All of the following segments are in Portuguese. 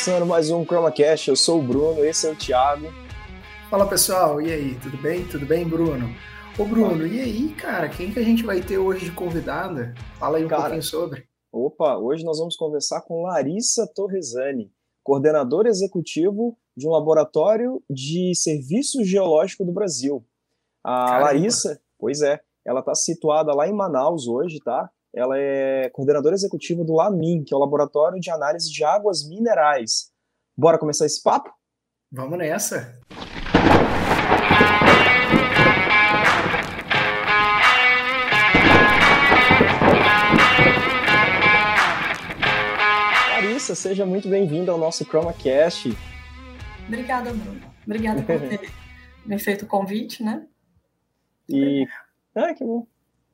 começando mais um ChromaCast. Eu sou o Bruno, esse é o Thiago. Fala pessoal, e aí, tudo bem? Tudo bem, Bruno? Ô Bruno, e aí, cara, quem que a gente vai ter hoje de convidada? Fala aí um cara, pouquinho sobre. Opa, hoje nós vamos conversar com Larissa Torresani, coordenador executivo de um laboratório de serviço geológico do Brasil. A Caramba. Larissa, pois é, ela está situada lá em Manaus hoje, tá? Ela é coordenadora executiva do LAMIN, que é o Laboratório de Análise de Águas Minerais. Bora começar esse papo? Vamos nessa! Larissa, seja muito bem-vinda ao nosso ChromaCast. Obrigada, Bruno. Obrigada por ter me feito o convite, né? E. Ah, que bom.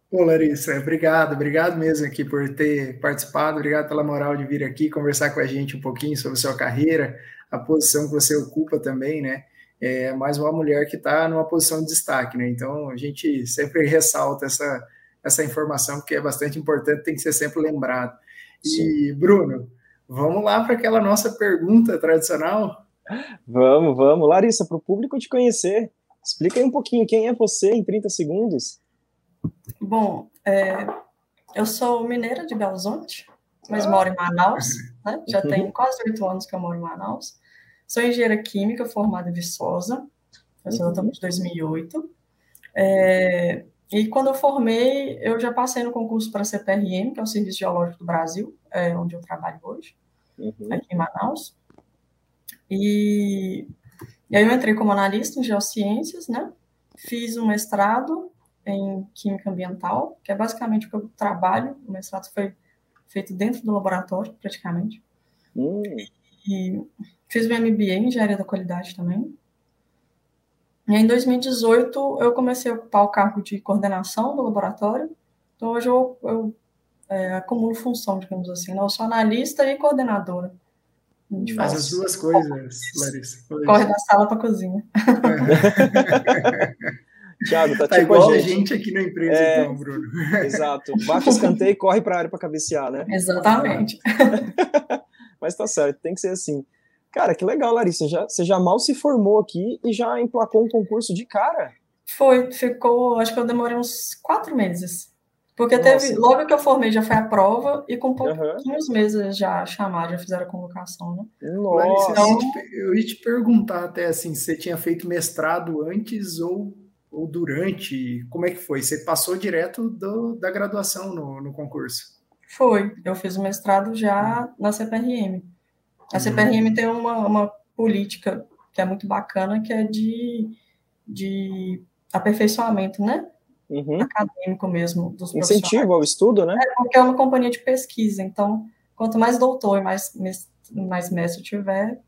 Pô, Larissa, obrigado, obrigado mesmo aqui por ter participado, obrigado pela moral de vir aqui conversar com a gente um pouquinho sobre sua carreira, a posição que você ocupa também, né? É mais uma mulher que está numa posição de destaque, né? Então a gente sempre ressalta essa, essa informação, porque é bastante importante, tem que ser sempre lembrado. E, Sim. Bruno, vamos lá para aquela nossa pergunta tradicional? Vamos, vamos. Larissa, para o público te conhecer, explica aí um pouquinho quem é você em 30 segundos. Bom, é, eu sou mineira de Belzonte, mas ah. moro em Manaus, né? Já uhum. tem quase oito anos que eu moro em Manaus. Sou engenheira química formada em Viçosa, eu sou uhum. de 2008. É, e quando eu formei, eu já passei no concurso para a CPRM, que é o Serviço Geológico do Brasil, é, onde eu trabalho hoje, uhum. aqui em Manaus. E, e aí eu entrei como analista em geociências, né? Fiz um mestrado em Química Ambiental, que é basicamente o que eu trabalho. O mestrado foi feito dentro do laboratório, praticamente. Hum. E fiz meu MBA em Engenharia da Qualidade também. E em 2018 eu comecei a ocupar o cargo de coordenação do laboratório. Então hoje eu, eu é, acumulo função, digamos assim. Né? Eu sou analista e coordenadora. Faz as duas coisas, Larissa. Corre da sala para a cozinha. É. Thiago, tá, tá tipo igual a gente. gente aqui na empresa, é, então, Bruno. Exato. Baixa escanteio e corre para a área para cabecear, né? Exatamente. Mas tá certo, tem que ser assim. Cara, que legal, Larissa. Já, você já mal se formou aqui e já emplacou um concurso de cara? Foi, ficou. Acho que eu demorei uns quatro meses. Porque Nossa. teve, logo que eu formei já foi a prova e com pouquinhos uhum. meses já chamaram, já fizeram a convocação, né? Nossa, então, eu ia te perguntar até assim, se você tinha feito mestrado antes ou ou durante? Como é que foi? Você passou direto do, da graduação no, no concurso? Foi. Eu fiz o mestrado já na CPRM. A CPRM uhum. tem uma, uma política que é muito bacana, que é de, de aperfeiçoamento, né? Uhum. Acadêmico mesmo. Dos Incentivo ao estudo, né? É, porque é uma companhia de pesquisa. Então, quanto mais doutor e mais, mais mestre tiver,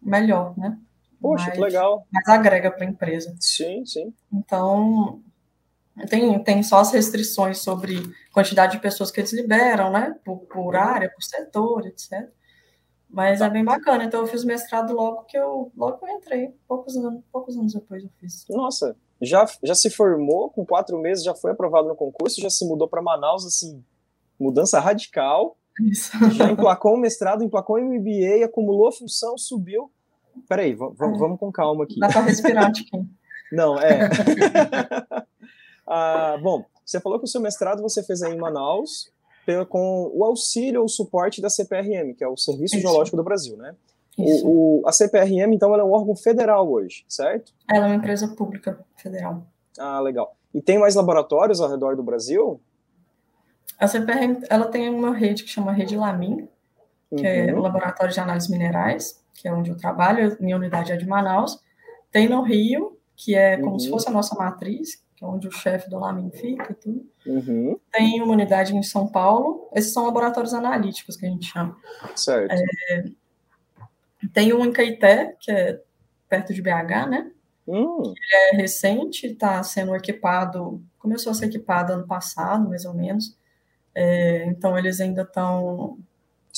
melhor, né? Poxa, mais, que legal. Mais agrega para a empresa. Sim, sim. Então, tem, tem só as restrições sobre quantidade de pessoas que eles liberam, né? Por, por uhum. área, por setor, etc. Mas tá. é bem bacana. Então, eu fiz mestrado logo que eu, logo que eu entrei. Poucos anos, poucos anos depois eu fiz. Nossa, já, já se formou com quatro meses, já foi aprovado no concurso, já se mudou para Manaus, assim, mudança radical. Isso. Já emplacou um mestrado, emplacou um MBA, acumulou função, subiu. Peraí, é. vamos com calma aqui. Dá para respirar, Tiquinho. Não, é. ah, bom, você falou que o seu mestrado você fez aí em Manaus com o auxílio ou suporte da CPRM, que é o Serviço Isso. Geológico do Brasil, né? O, o, a CPRM, então, ela é um órgão federal hoje, certo? Ela é uma empresa pública federal. Ah, legal. E tem mais laboratórios ao redor do Brasil? A CPRM, ela tem uma rede que chama Rede Lamin, que é uhum. é o Laboratório de Análises Minerais, que é onde eu trabalho, minha unidade é de Manaus. Tem no Rio, que é como uhum. se fosse a nossa matriz, que é onde o chefe do Lamin fica e tudo. Uhum. Tem uma unidade em São Paulo. Esses são laboratórios analíticos que a gente chama. Certo. É, tem um em Caeté, que é perto de BH, né? Hum. Ele é recente, está sendo equipado, começou a ser equipado ano passado, mais ou menos. É, então, eles ainda estão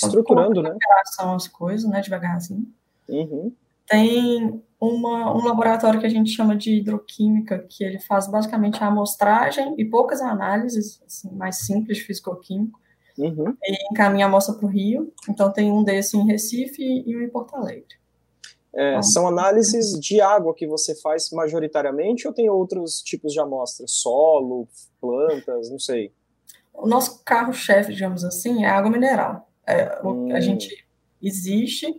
estruturando, né? Relação às coisas, né? Devagarzinho. Uhum. Tem uma, um laboratório que a gente chama de hidroquímica, que ele faz basicamente a amostragem e poucas análises assim, mais simples de físico-químico. uhum. e encaminha a amostra para o Rio. Então, tem um desse em Recife e um em Porto Alegre. É, então, são análises de água que você faz majoritariamente ou tem outros tipos de amostras? Solo, plantas, não sei. O nosso carro-chefe, digamos assim, é água mineral. É, hum. A gente existe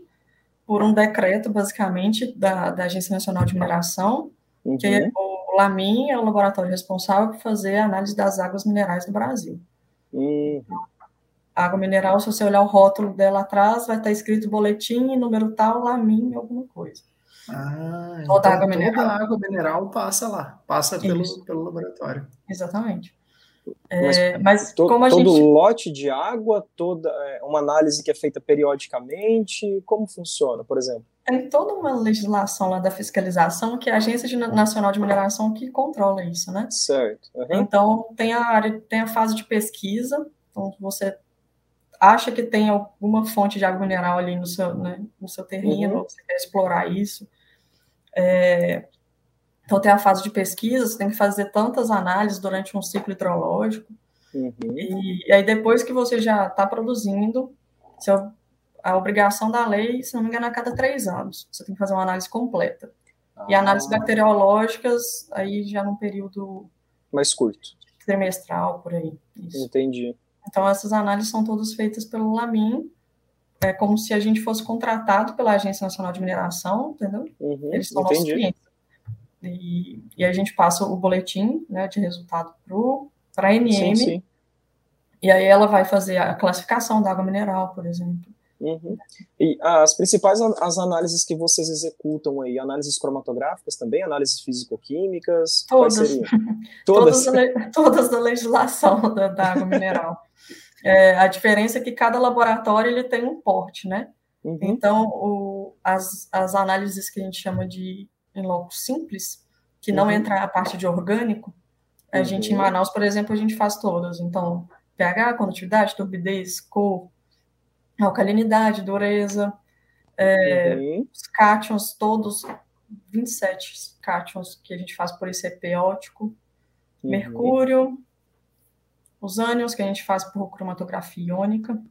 por um decreto, basicamente, da, da Agência Nacional de Mineração, uhum. que é o LAMIN é o laboratório responsável por fazer a análise das águas minerais do Brasil. Uhum. água mineral, se você olhar o rótulo dela atrás, vai estar escrito boletim, número tal, LAMIN, alguma coisa. Ah, toda então água mineral. Toda água mineral passa lá, passa pelo, pelo laboratório. Exatamente. É, mas, to, como a todo gente... lote de água, toda é, uma análise que é feita periodicamente, como funciona, por exemplo? Tem toda uma legislação lá da fiscalização que é a Agência Nacional de Mineração que controla isso, né? Certo. Uhum. Então tem a área, tem a fase de pesquisa, então você acha que tem alguma fonte de água mineral ali no seu, né, no seu terreno, uhum. você quer explorar isso. É, então, tem a fase de pesquisa, você tem que fazer tantas análises durante um ciclo hidrológico. Uhum. E, e, aí, depois que você já está produzindo, seu, a obrigação da lei, se não me engano, é a cada três anos. Você tem que fazer uma análise completa. Ah. E análises bacteriológicas, aí já num período... Mais curto. Trimestral, por aí. Isso. Entendi. Então, essas análises são todas feitas pelo LAMIN, é como se a gente fosse contratado pela Agência Nacional de Mineração, entendeu? Uhum, Eles são entendi. nossos clientes. E, e a gente passa o boletim né, de resultado para a NM. Sim, sim. E aí ela vai fazer a classificação da água mineral, por exemplo. Uhum. E as principais as análises que vocês executam aí, análises cromatográficas também, análises físico-químicas? Todas. Todas? todas, da legislação da, da água mineral. É, a diferença é que cada laboratório ele tem um porte, né? Uhum. Então, o, as, as análises que a gente chama de em loco simples, que não uhum. entra a parte de orgânico, a uhum. gente em Manaus, por exemplo, a gente faz todas. Então, pH, condutividade, turbidez, cor, alcalinidade, dureza, é, uhum. os cátions todos, 27 cátions que a gente faz por ICP ótico, uhum. mercúrio, os ânions que a gente faz por cromatografia iônica,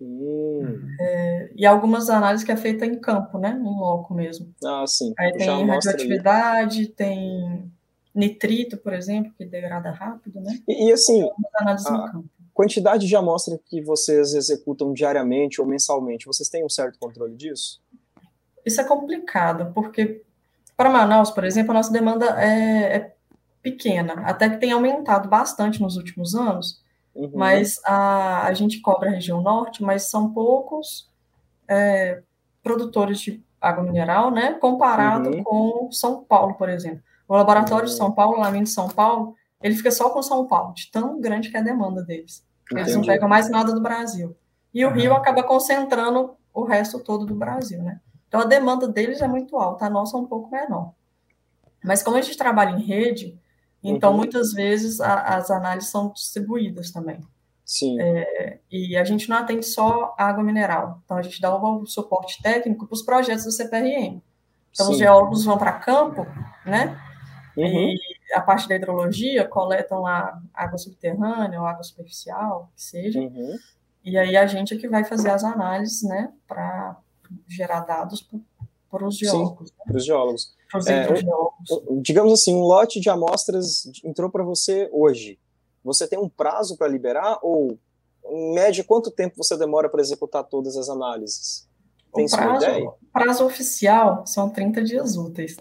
Hum. É, e algumas análises que é feita em campo, né? Em loco mesmo. Ah, sim. Aí tem radioatividade, tem nitrito, por exemplo, que degrada rápido, né? E, e assim, a quantidade de amostra que vocês executam diariamente ou mensalmente, vocês têm um certo controle disso? Isso é complicado, porque para Manaus, por exemplo, a nossa demanda é, é pequena, até que tem aumentado bastante nos últimos anos, Uhum. Mas a, a gente cobra a região norte, mas são poucos é, produtores de água mineral, né? Comparado uhum. com São Paulo, por exemplo. O laboratório uhum. de São Paulo, lá em São Paulo, ele fica só com São Paulo, de tão grande que é a demanda deles. Eles Entendi. não pegam mais nada do Brasil. E o Rio acaba concentrando o resto todo do Brasil, né? Então a demanda deles é muito alta, a nossa é um pouco menor. Mas como a gente trabalha em rede, então, uhum. muitas vezes, a, as análises são distribuídas também. Sim. É, e a gente não atende só água mineral. Então, a gente dá o suporte técnico para os projetos do CPRM. Então, Sim. os geólogos vão para campo, né? Uhum. E a parte da hidrologia coletam lá água subterrânea ou água superficial, que seja. Uhum. E aí a gente é que vai fazer as análises, né, para gerar dados para os geólogos. Sim, né? para os geólogos. É, um, digamos assim, um lote de amostras entrou para você hoje. Você tem um prazo para liberar ou, em média, quanto tempo você demora para executar todas as análises? Tem o prazo, ideia? prazo oficial são 30 dias úteis.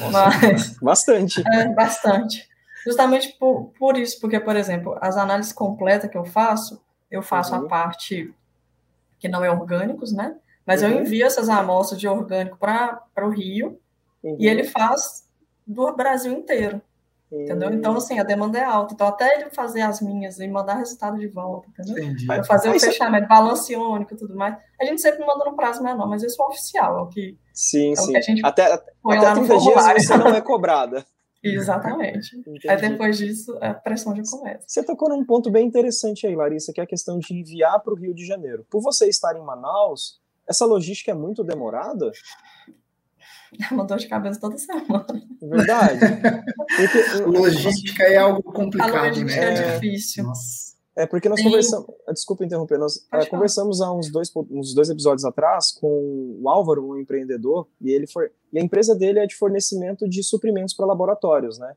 Nossa, Mas, bastante. É, bastante. Justamente por, por isso, porque, por exemplo, as análises completas que eu faço, eu faço uhum. a parte que não é orgânicos, né? Mas uhum. eu envio essas amostras de orgânico para o Rio Uhum. E ele faz do Brasil inteiro. Uhum. Entendeu? Então, assim, a demanda é alta. Então, até ele fazer as minhas e mandar resultado de volta, entendeu? Entendi. Para fazer o fechamento, balance iônico e tudo mais. A gente sempre manda no prazo menor, mas isso é oficial, é o que, sim, é sim. Que a gente até até 30 dias você não é cobrada. Exatamente. Entendi. Aí depois disso, a pressão já começa. Você tocou num ponto bem interessante aí, Larissa, que é a questão de enviar para o Rio de Janeiro. Por você estar em Manaus, essa logística é muito demorada? É uma dor de cabeça toda semana. Verdade. Porque, logística é algo complicado, a logística né? é difícil. Nossa. É porque nós Sim. conversamos. Ah, desculpa interromper, nós é, conversamos há uns dois, uns dois episódios atrás com o Álvaro, um empreendedor, e ele foi. E a empresa dele é de fornecimento de suprimentos para laboratórios, né?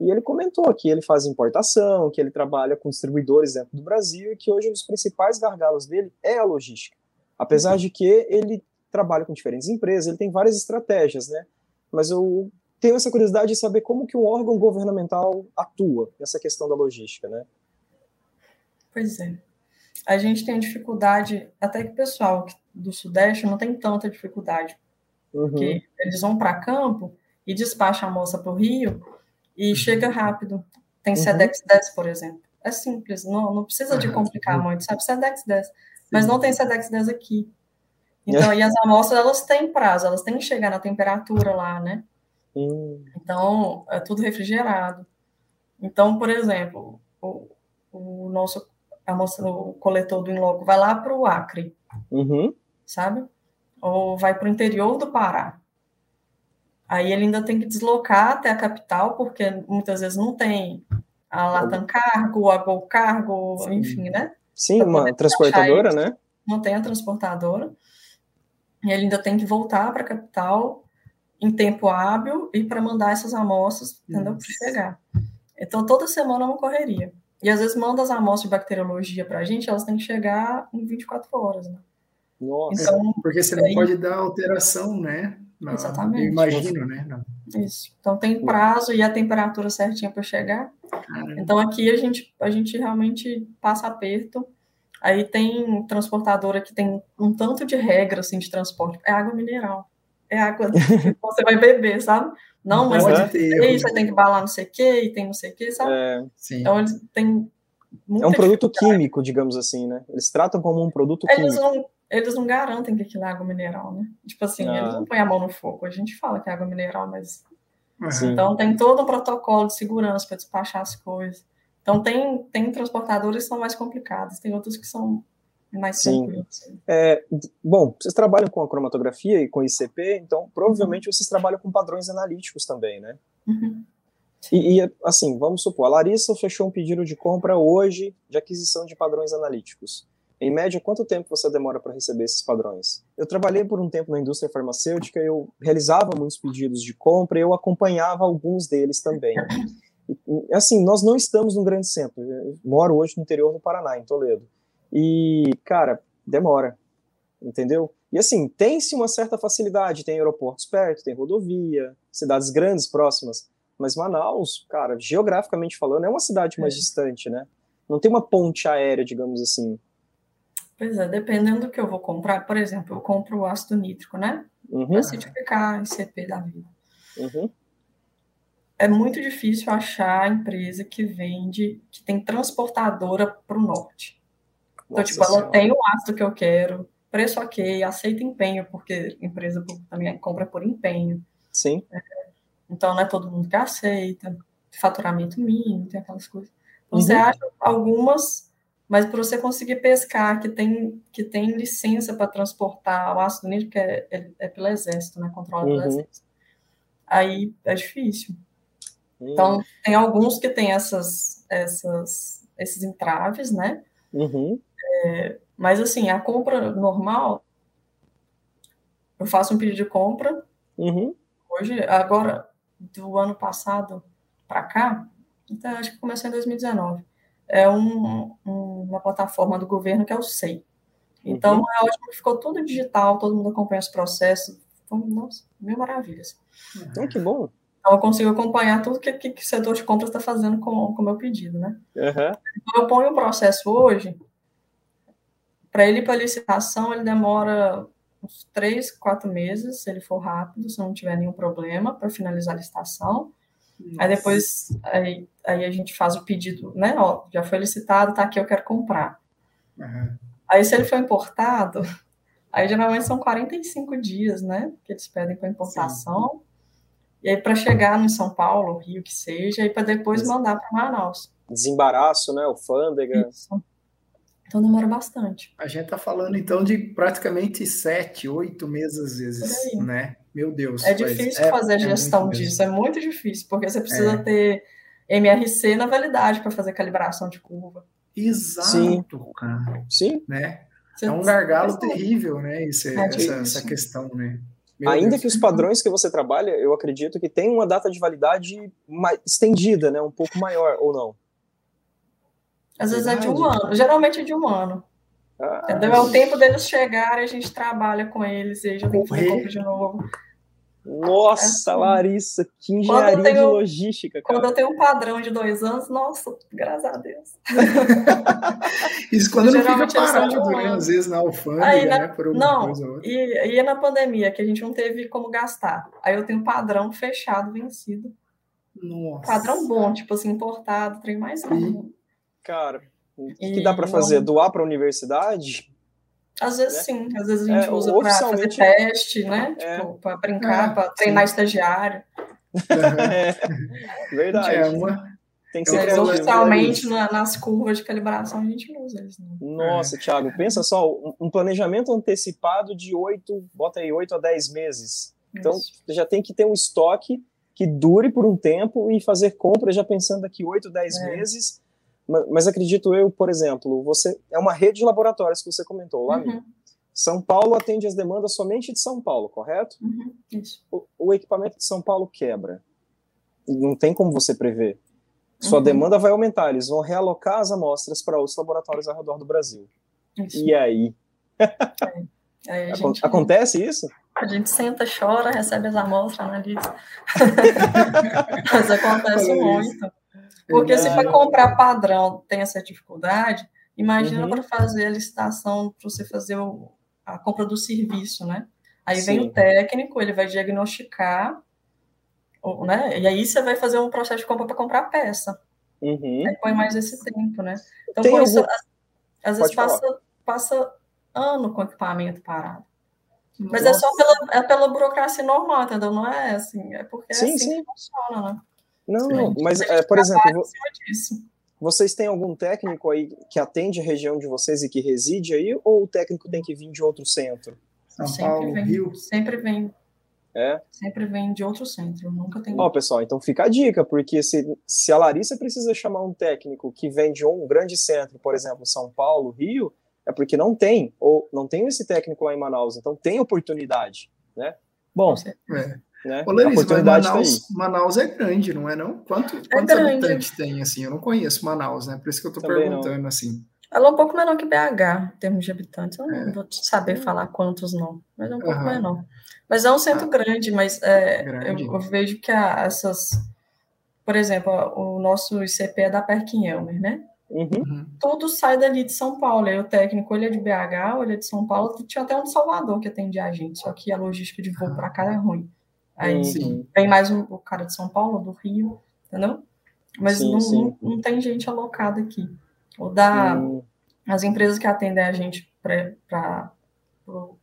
E ele comentou que ele faz importação, que ele trabalha com distribuidores dentro do Brasil e que hoje um dos principais gargalos dele é a logística. Apesar uhum. de que ele trabalha com diferentes empresas, ele tem várias estratégias, né? Mas eu tenho essa curiosidade de saber como que um órgão governamental atua nessa questão da logística, né? Pois é. A gente tem dificuldade, até que o pessoal do Sudeste não tem tanta dificuldade, uhum. porque eles vão para campo e despacham a moça para o Rio e uhum. chega rápido. Tem uhum. SEDEX 10, por exemplo. É simples, não, não precisa de complicar muito, sabe? SEDEX 10. Mas não tem SEDEX 10 aqui. Então, e as amostras, elas têm prazo, elas têm que chegar na temperatura lá, né? Hum. Então, é tudo refrigerado. Então, por exemplo, o, o nosso amostra, o coletor do Inloco vai lá para o Acre, uhum. sabe? Ou vai para o interior do Pará. Aí ele ainda tem que deslocar até a capital, porque muitas vezes não tem a Latam Cargo, a Gol Cargo, Sim. enfim, né? Sim, uma transportadora, né? Não tem a transportadora. E ele ainda tem que voltar para a capital em tempo hábil e para mandar essas amostras, entendeu? Para chegar. Então, toda semana é uma correria. E às vezes manda as amostras de bacteriologia para a gente, elas têm que chegar em 24 horas, né? Nossa, então, porque você não pode dar alteração, né? Não, Exatamente. Eu imagino, né? Não. Isso. Então tem prazo e a temperatura certinha para chegar. Caramba. Então aqui a gente, a gente realmente passa aperto. Aí tem transportadora que tem um tanto de regra assim, de transporte. É água mineral. É água que você vai beber, sabe? Não, mas uhum. ter, você tem que balar não sei o quê, e tem não sei o quê, sabe? É, então eles têm. É um produto químico, digamos assim, né? Eles tratam como um produto eles químico. Não, eles não garantem que aquilo é água mineral, né? Tipo assim, ah. eles não põem a mão no fogo. A gente fala que é água mineral, mas. Uhum. Então tem todo um protocolo de segurança para despachar as coisas. Então tem, tem transportadores que são mais complicados, tem outros que são mais Sim. É, bom, vocês trabalham com a cromatografia e com ICP, então provavelmente uhum. vocês trabalham com padrões analíticos também, né? Uhum. E, e, assim, vamos supor, a Larissa fechou um pedido de compra hoje de aquisição de padrões analíticos. Em média, quanto tempo você demora para receber esses padrões? Eu trabalhei por um tempo na indústria farmacêutica, eu realizava muitos pedidos de compra, eu acompanhava alguns deles também. Assim, nós não estamos num grande centro. Eu moro hoje no interior do Paraná, em Toledo. E, cara, demora, entendeu? E assim, tem-se uma certa facilidade, tem aeroportos perto, tem rodovia, cidades grandes próximas, mas Manaus, cara, geograficamente falando, é uma cidade mais é. distante, né? Não tem uma ponte aérea, digamos assim. Pois é, dependendo do que eu vou comprar, por exemplo, eu compro o ácido nítrico, né? Uhum. Para certificar ICP da vida. Uhum. É muito difícil achar a empresa que vende, que tem transportadora para o norte. Então, Nossa tipo, ela tem o ácido que eu quero, preço ok, aceita empenho, porque empresa também compra por empenho. Sim. É, então, não é todo mundo que aceita. Faturamento mínimo, tem aquelas coisas. Então, uhum. você acha algumas mas para você conseguir pescar que tem, que tem licença para transportar o ácido nítrico, que é, é, é, pelo exército, né? Controlado uhum. pelo exército. Aí é difícil. Uhum. Então, tem alguns que têm essas, essas, esses entraves, né? Uhum. É, mas assim, a compra normal, eu faço um pedido de compra. Uhum. Hoje, agora, do ano passado para cá, então acho que começou em 2019 é um, um, uma plataforma do governo que é o SEI. Então, uhum. é ótimo que ficou tudo digital, todo mundo acompanha os processos. Então, nossa, mil maravilhas. Uhum. que bom. Então, eu consigo acompanhar tudo que, que, que o setor de compras está fazendo com o meu pedido, né? Uhum. Então, eu ponho o processo hoje, para ele ir para licitação, ele demora uns três, quatro meses, se ele for rápido, se não tiver nenhum problema, para finalizar a licitação. Nossa. Aí depois aí, aí a gente faz o pedido, né? Ó, já foi licitado, tá aqui, eu quero comprar. Uhum. Aí se ele for importado, aí geralmente são 45 dias, né? Que eles pedem para importação. Sim. E aí para chegar no São Paulo, Rio, que seja, e para depois mandar para Manaus. Desembaraço, né? Alfândega. Isso. Então demora bastante. A gente está falando então de praticamente sete, oito meses às vezes, né? Meu Deus. É difícil é, fazer a é gestão é disso, é muito difícil, porque você precisa é. ter MRC na validade para fazer calibração de curva. Exato, Sim. cara. Sim. Né? É um gargalo terrível, né? Isso, é, essa, essa questão, né? Meu Ainda Deus. que os padrões que você trabalha, eu acredito que tem uma data de validade mais estendida, né? Um pouco maior, ou não? Às vezes é de um ano, geralmente é de um ano. Ah? É o tempo deles chegarem, a gente trabalha com eles e já tem que fazer de novo. Nossa, é assim. Larissa, que engenharia tenho, de logística. Cara. Quando eu tenho um padrão de dois anos, nossa, graças a Deus. Isso quando não fica parado, né? Às vezes na alfândega, Aí, na, né? Por não, coisa ou outra. E, e na pandemia, que a gente não teve como gastar. Aí eu tenho um padrão fechado, vencido. Nossa. Padrão bom, tipo assim, importado, trem mais bom. Cara, o que, que dá para fazer? Doar para a universidade? Às vezes né? sim, às vezes a gente é, usa para fazer teste, né? É. Tipo, para brincar, é, para treinar estagiário. É, verdade. É uma, tem que ser Mas oficialmente na, nas curvas de calibração a gente não usa isso. Né? Nossa, Thiago, pensa só, um planejamento antecipado de 8, bota aí 8 a 10 meses. Então, isso. já tem que ter um estoque que dure por um tempo e fazer compras já pensando daqui 8, 10 é. meses mas acredito eu, por exemplo, você é uma rede de laboratórios que você comentou lá. Uhum. São Paulo atende as demandas somente de São Paulo, correto? Uhum. O, o, equipamento de São Paulo quebra. Não tem como você prever. Sua uhum. demanda vai aumentar, eles vão realocar as amostras para outros laboratórios ao redor do Brasil. Isso. E aí? É. aí gente, Acontece isso? A gente senta, chora, recebe as amostras, analisa. Mas acontece muito. Porque se para comprar padrão tem essa dificuldade, imagina uhum. para fazer a licitação, para você fazer o, a compra do serviço, né? Aí Sim. vem o técnico, ele vai diagnosticar, né? E aí você vai fazer um processo de compra para comprar a peça. Uhum. Aí põe mais esse tempo, né? Então, por isso, algum... às, vezes passa, passa ano com o equipamento parado. Mas Nossa. é só pela, é pela burocracia normal, entendeu? Não é assim, é porque sim, é assim sim. que funciona, né? Não, não, mas, é, por exemplo, vocês têm algum técnico aí que atende a região de vocês e que reside aí, ou o técnico tem que vir de outro centro? São sempre Paulo, vem, Rio? Sempre vem. É? Sempre vem de outro centro, nunca tem. Ó, pessoal, então fica a dica, porque se, se a Larissa precisa chamar um técnico que vem de um grande centro, por exemplo, São Paulo, Rio, é porque não tem, ou não tem esse técnico lá em Manaus, então tem oportunidade, né? Bom, é. Né? Ô, Larissa, a oportunidade Manaus, tá Manaus é grande, não é não? Quanto, é quantos grande. habitantes tem, assim? Eu não conheço Manaus, né? Por isso que eu estou perguntando, não. assim. Ela é um pouco menor que BH, em termos de habitantes. Eu não é. vou saber falar quantos não, mas é um pouco uhum. menor. Mas é um centro ah. grande, mas é, grande. Eu, eu, vejo que a, essas... Por exemplo, o nosso ICP é da Perkin-Elmer, né? Uhum. uhum. Tudo sai dali de São Paulo. Aí o técnico, ele é de BH, ele é de São Paulo. Tinha até um de Salvador que atende a gente, só que a logística de voo para cá é ruim. Aí sim. vem mais um, o cara de São Paulo, do Rio, entendeu? Mas sim, não, sim. Não, não, tem gente alocada aqui. Ou da as empresas que atendem a gente para o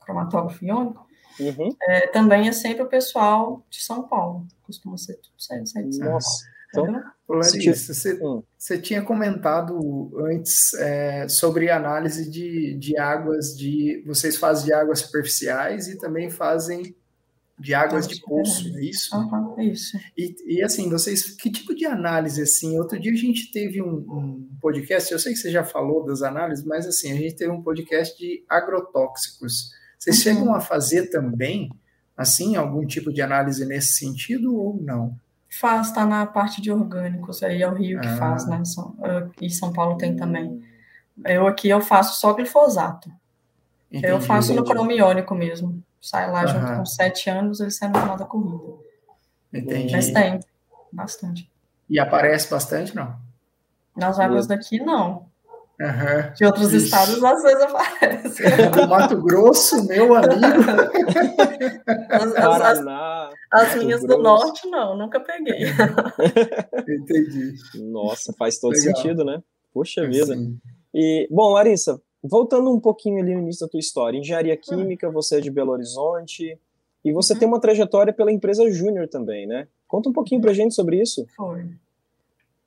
cromatógrafo iônico, uhum. é, também é sempre o pessoal de São Paulo. Costuma ser tudo sair de São Paulo. Nossa. Então, Larissa, você, hum. você tinha comentado antes é, sobre análise de, de águas de. Vocês fazem de águas superficiais e também fazem de águas de poço, é isso? Uhum, é isso. E, e, assim, vocês, que tipo de análise, assim, outro dia a gente teve um, um, podcast, eu sei que você já falou das análises, mas assim, a gente teve um podcast de agrotóxicos. Vocês uhum. chegam a fazer também, assim, algum tipo de análise nesse sentido ou não? Faz, tá na parte de orgânicos, aí é o Rio que ah. faz, né, e São Paulo tem também. Eu aqui eu faço só glifosato. Entendi, eu faço entendi. no cromiônico mesmo. Sai lá uhum. junto com sete anos, ele sai no final da corrida. Entendi. Mas tem, bastante. E aparece bastante, não? Nas águas daqui, não. Uhum. De outros Ixi. estados, às vezes aparece. Do Mato Grosso, meu amigo. As, Paraná, as, as minhas Grosso. do norte, não, nunca peguei. Entendi. Nossa, faz todo Legal. sentido, né? Poxa vida. E, bom, Larissa, voltando um pouquinho ali no início da tua história, engenharia hum. química, você é de Belo Horizonte, e você uhum. tem uma trajetória pela empresa Júnior também, né? Conta um pouquinho pra gente sobre isso. Foi.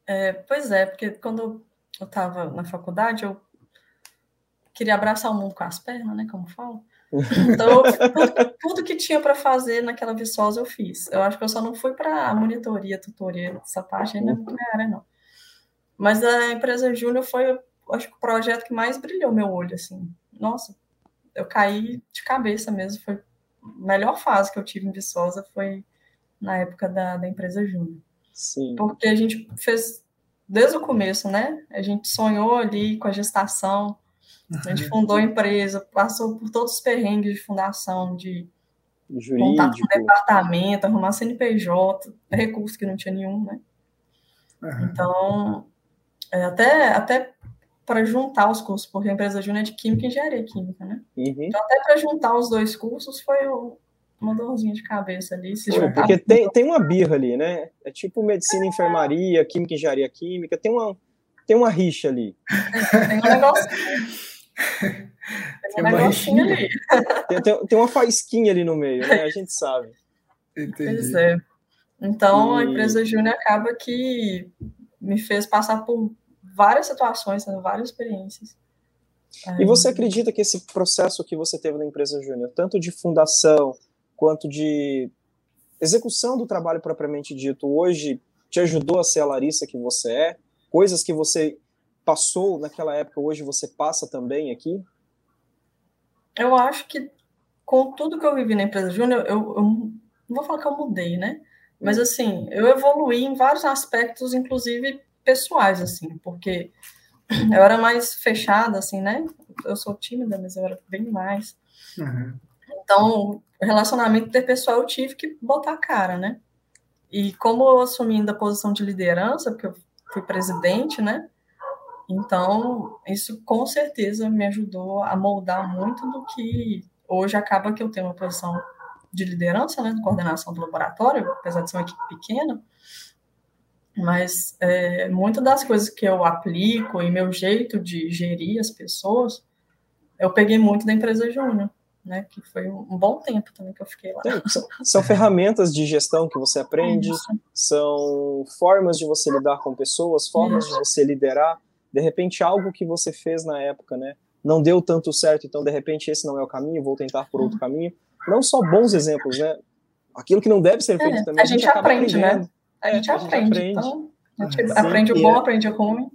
É, pois é, porque quando eu estava na faculdade, eu queria abraçar o mundo com as pernas, né? Como falo. Então, tudo, tudo, que tinha para fazer naquela Viçosa eu fiz. Eu acho que eu só não fui para a monitoria, tutoria, essa parte ainda não é área, não. Mas a empresa Júnior foi, acho que o projeto que mais brilhou meu olho, assim. Nossa, eu caí de cabeça mesmo. Foi a melhor fase que eu tive em Viçosa foi na época da, da empresa Júnior. Sim. Porque a gente fez desde o começo, né? A gente sonhou ali com a gestação, a gente fundou a empresa, passou por todos os perrengues de fundação, de Jurídico. contato com o departamento, arrumar CNPJ, recurso que não tinha nenhum, né? Aham. Então, é, até, até para juntar os cursos, porque a empresa Júnior é de Química e Engenharia Química, né? Uhum. Então, até para juntar os dois cursos foi uma dorzinha de cabeça ali. Se juntar porque tem, tem uma birra ali, né? É tipo medicina, enfermaria, química, engenharia química, tem uma, tem uma rixa ali. tem um negocinho. Tem Tem um uma negocinho ali. Tem, tem, tem uma faísquinha ali no meio, né? A gente sabe. Pois Entendi. é. Então, a E- empresa Júnior acaba que me fez passar por várias situações, né, várias experiências. E você acredita que esse processo que você teve na empresa Júnior, tanto de fundação quanto de execução do trabalho propriamente dito, hoje te ajudou a ser a Larissa que você é? Coisas que você passou naquela época, hoje você passa também aqui? Eu acho que com tudo que eu vivi na empresa Júnior, eu, eu não vou falar que eu mudei, né? Mas assim, eu evoluí em vários aspectos, inclusive pessoais, assim, porque eu era mais fechada, assim, né? Eu sou tímida, mas eu era bem mais. Aham. Então, relacionamento interpessoal eu tive que botar a cara, né? E como eu assumi ainda a posição de liderança, porque eu fui presidente, né? Então, isso com certeza me ajudou a moldar muito do que hoje acaba que eu tenho uma posição de liderança, né? De coordenação do laboratório, apesar de ser uma equipe pequena. Mas é, muitas das coisas que eu aplico e meu jeito de gerir as pessoas, eu peguei muito da empresa Júnior né? Que foi um bom tempo também que eu fiquei lá. São, são ferramentas de gestão que você aprende, Isso. são formas de você lidar com pessoas, formas de Isso. você liderar. De repente, algo que você fez na época, né? Não deu tanto certo, então de repente esse não é o caminho, vou tentar por outro caminho. Não só bons exemplos, né? Aquilo que não deve ser feito É, também. a gente acaba aprende, né? A É, gente a gente aprende. aprende. Então, a gente Sim, aprende o bom, é- aprende o ruim.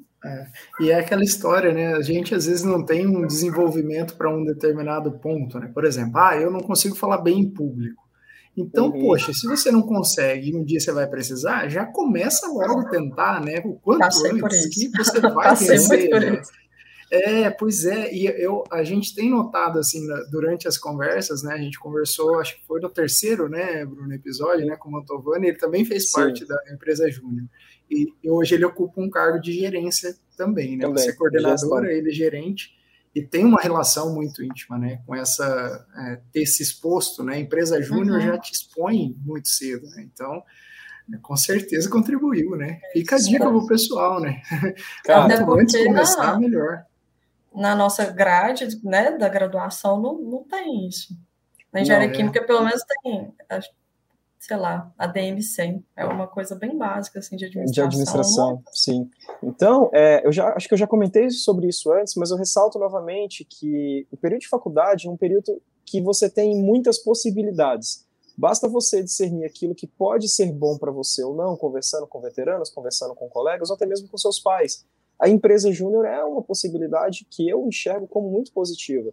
E é aquela história, né? A gente às vezes não tem um desenvolvimento para um determinado ponto, né? Por exemplo, ah, eu não consigo falar bem em público. Então, Uhum. poxa, se você não consegue e um dia você vai precisar, já começa logo a tentar, né? O quanto Passei antes que você vai Passei vencer, né? É, pois é, e eu, a gente tem notado, assim, durante as conversas, né, a gente conversou, acho que foi no terceiro, né, Bruno, episódio, né, com o Mantovani, ele também fez Sim. parte da empresa Júnior, e, e hoje ele ocupa um cargo de gerência também, né, Também, você é coordenadora, ele é gerente, e tem uma relação muito íntima, né, com essa, é, ter se exposto, né, a empresa Júnior Uhum. já te expõe muito cedo, né, então... Com certeza contribuiu, né? Fica a dica pro pessoal, né? Cara, Até Quanto antes porque começar, melhor. Na nossa grade né, da graduação não, não tem isso. Na engenharia Não, é. química, pelo menos, tem, sei lá, a DM100. É uma coisa bem básica, assim, de administração. de administração, sim. Então, é, eu já acho que eu já comentei sobre isso antes, mas eu ressalto novamente que o período de faculdade é um período que você tem muitas possibilidades. Basta você discernir aquilo que pode ser bom para você ou não, conversando com veteranos, conversando com colegas, ou até mesmo com seus pais. A empresa júnior é uma possibilidade que eu enxergo como muito positiva.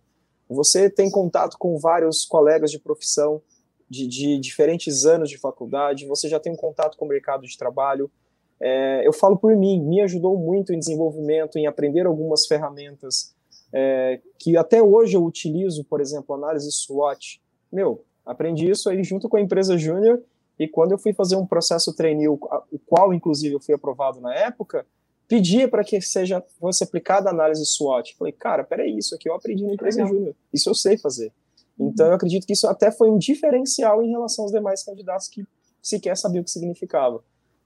Você tem contato com vários colegas de profissão de, de diferentes anos de faculdade, você já tem um contato com o mercado de trabalho, é, eu falo por mim, me ajudou muito em desenvolvimento, em aprender algumas ferramentas é, que até hoje eu utilizo, por exemplo, análise SWOT. Meu, aprendi isso aí junto com a empresa Júnior e quando eu fui fazer um processo trainee, o, qual inclusive eu fui aprovado na época, pedia para que seja fosse aplicada a análise SWOT. Falei, cara, peraí, isso aqui eu aprendi na empresa. Júnior, isso eu sei fazer. Então eu acredito que isso até foi um diferencial em relação aos demais candidatos que sequer sabiam o que significava.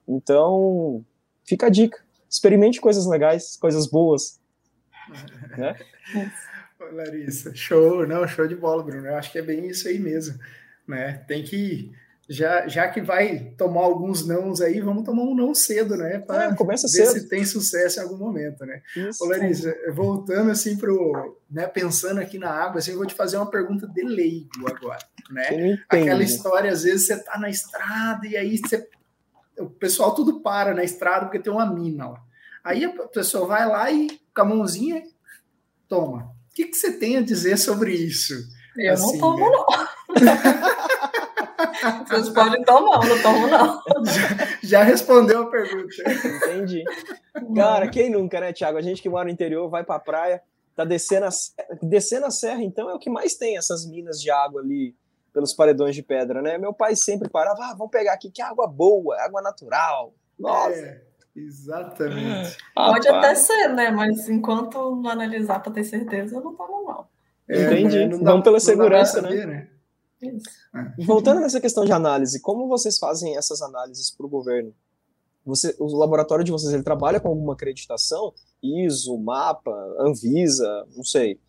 Então, fica a dica. Experimente coisas legais, coisas boas. Né? Larissa, show, não, show de bola, Bruno. Eu acho que é bem isso aí mesmo, né? Tem que já, já que vai tomar alguns nãos aí, vamos tomar um não cedo, né? Para É, começa ver cedo. se tem sucesso em algum momento, né? Isso. Ô, Larissa, voltando assim pro, né, pensando aqui na água, assim, eu vou te fazer uma pergunta de leigo agora, né? Aquela história, às vezes você tá na estrada e aí você, o pessoal tudo para na estrada porque tem uma mina lá. Aí a pessoa vai lá e com a mãozinha toma. O que, que você tem a dizer sobre isso? Eu assim, não tomo, né? não. Vocês podem tomar, não tomo, não. Já, já, respondeu a pergunta. Entendi. Cara, quem nunca, né, Tiago? A gente que mora no interior, vai pra praia, tá descendo a, descendo a serra, então é o que mais tem, essas minas de água ali pelos paredões de pedra, né? Meu pai sempre parava, ah, vamos pegar aqui que é água boa, água natural. Nossa. É, exatamente. Pode até ser, né? Mas enquanto não analisar para ter certeza, eu não tomo mal. É, Entendi. Não, não pela segurança, né? né? É. Voltando nessa questão de análise, como vocês fazem essas análises para o governo? Você, o laboratório de vocês ele trabalha com alguma acreditação? ISO, MAPA, Anvisa, não sei.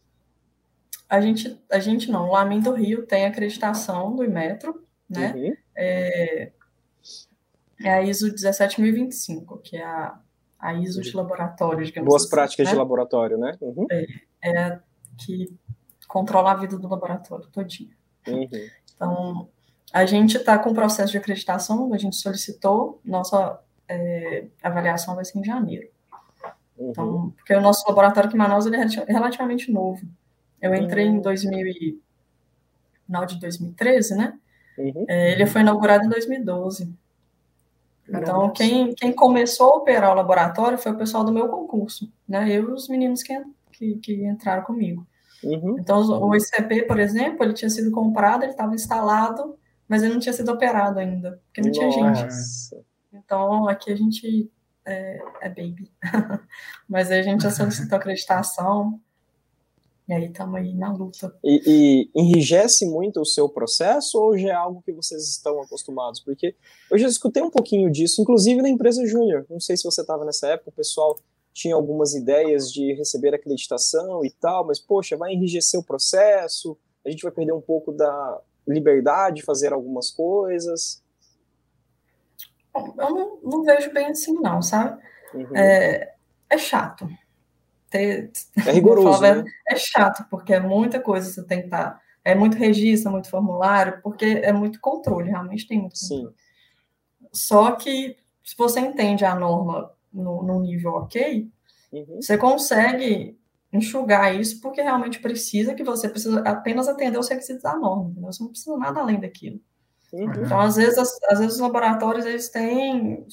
A gente, a gente não. O Lamin do Rio tem acreditação do Imetro, né? Uhum. É, é, a ISO 17025, que é a, a ISO de laboratório, digamos Boas assim, práticas né? de laboratório, né? Uhum. É, é a que controla a vida do laboratório todinho. Uhum. Então, a gente está com o processo de acreditação, a gente solicitou, nossa é, avaliação vai ser em janeiro. Uhum. Então, porque o nosso laboratório aqui em Manaus ele é relativamente novo. Eu entrei uhum. em 2000 e... final de 2013, né? Uhum. É, ele foi inaugurado em 2012. Então, quem, quem começou a operar o laboratório foi o pessoal do meu concurso, né? Eu e os meninos que, que, que entraram comigo. Uhum. Então, o ICP, por exemplo, ele tinha sido comprado, ele estava instalado, mas ele não tinha sido operado ainda, porque não tinha gente. Então, aqui a gente é, é baby. mas aí a gente já solicitou acreditação, e aí estamos aí na luta. E, e, enrijece muito o seu processo ou já é algo que vocês estão acostumados? Porque eu já escutei um pouquinho disso, inclusive na empresa Júnior. Não sei se você estava nessa época, o pessoal tinha algumas ideias de receber acreditação e tal, mas poxa, vai enrijecer o processo, a gente vai perder um pouco da liberdade de fazer algumas coisas. eu não, não vejo bem assim, não, sabe? Uhum. É, é chato. Ter, é rigoroso, né? É chato, porque é muita coisa, você tem que estar... Tá, é muito registro, muito formulário, porque é muito controle, realmente tem muito controle. Sim. Só que, se você entende a norma no, no nível ok, uhum. você consegue enxugar isso porque realmente precisa que você precisa apenas atender os requisitos da norma, entendeu? você não precisa nada além daquilo. Uhum. Então, às vezes, as, às vezes os laboratórios eles têm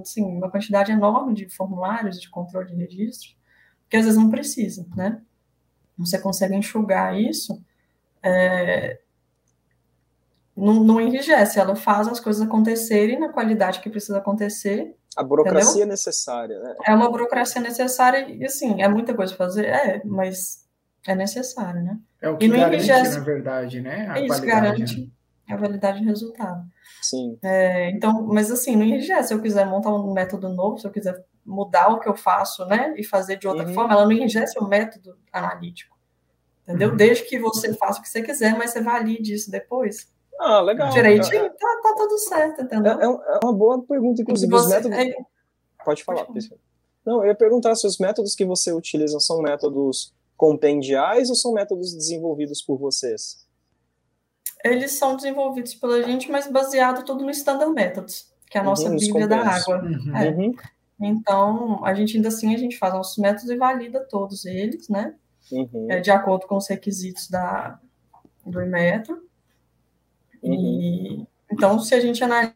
assim, uma quantidade enorme de formulários de controle de registro, que às vezes não precisa, né? Você consegue enxugar isso, é, não, não enrijece, ela faz as coisas acontecerem na qualidade que precisa acontecer a burocracia Entendeu? necessária, né? É uma burocracia necessária e, assim, é muita coisa para fazer, é, mas é necessário, né? É o que garante, enrijece, na verdade, né? A isso garante né? a validade do resultado. Sim. É, então, mas assim, não enrijece. Se eu quiser montar um método novo, se eu quiser mudar o que eu faço, né, e fazer de outra uhum. forma, ela não enrijece o método analítico. Entendeu? Uhum. Desde que você faça o que você quiser, mas você valide isso depois. Ah, legal. Direitinho, tá, tá tudo certo, entendeu? É, é, é uma boa pergunta, inclusive. Você, os métodos... É... Pode falar, Pode Não, eu ia perguntar se os métodos que você utiliza são métodos compendiais ou são métodos desenvolvidos por vocês? Eles são desenvolvidos pela gente, mas baseado tudo no Standard Methods, que é a nossa uhum, Bíblia da água. Uhum. É. Uhum. Então, a gente ainda assim, a gente faz nossos métodos e valida todos eles, né? Uhum. É, de acordo com os requisitos da, do Imetro. Uhum. E, então, se a gente analisa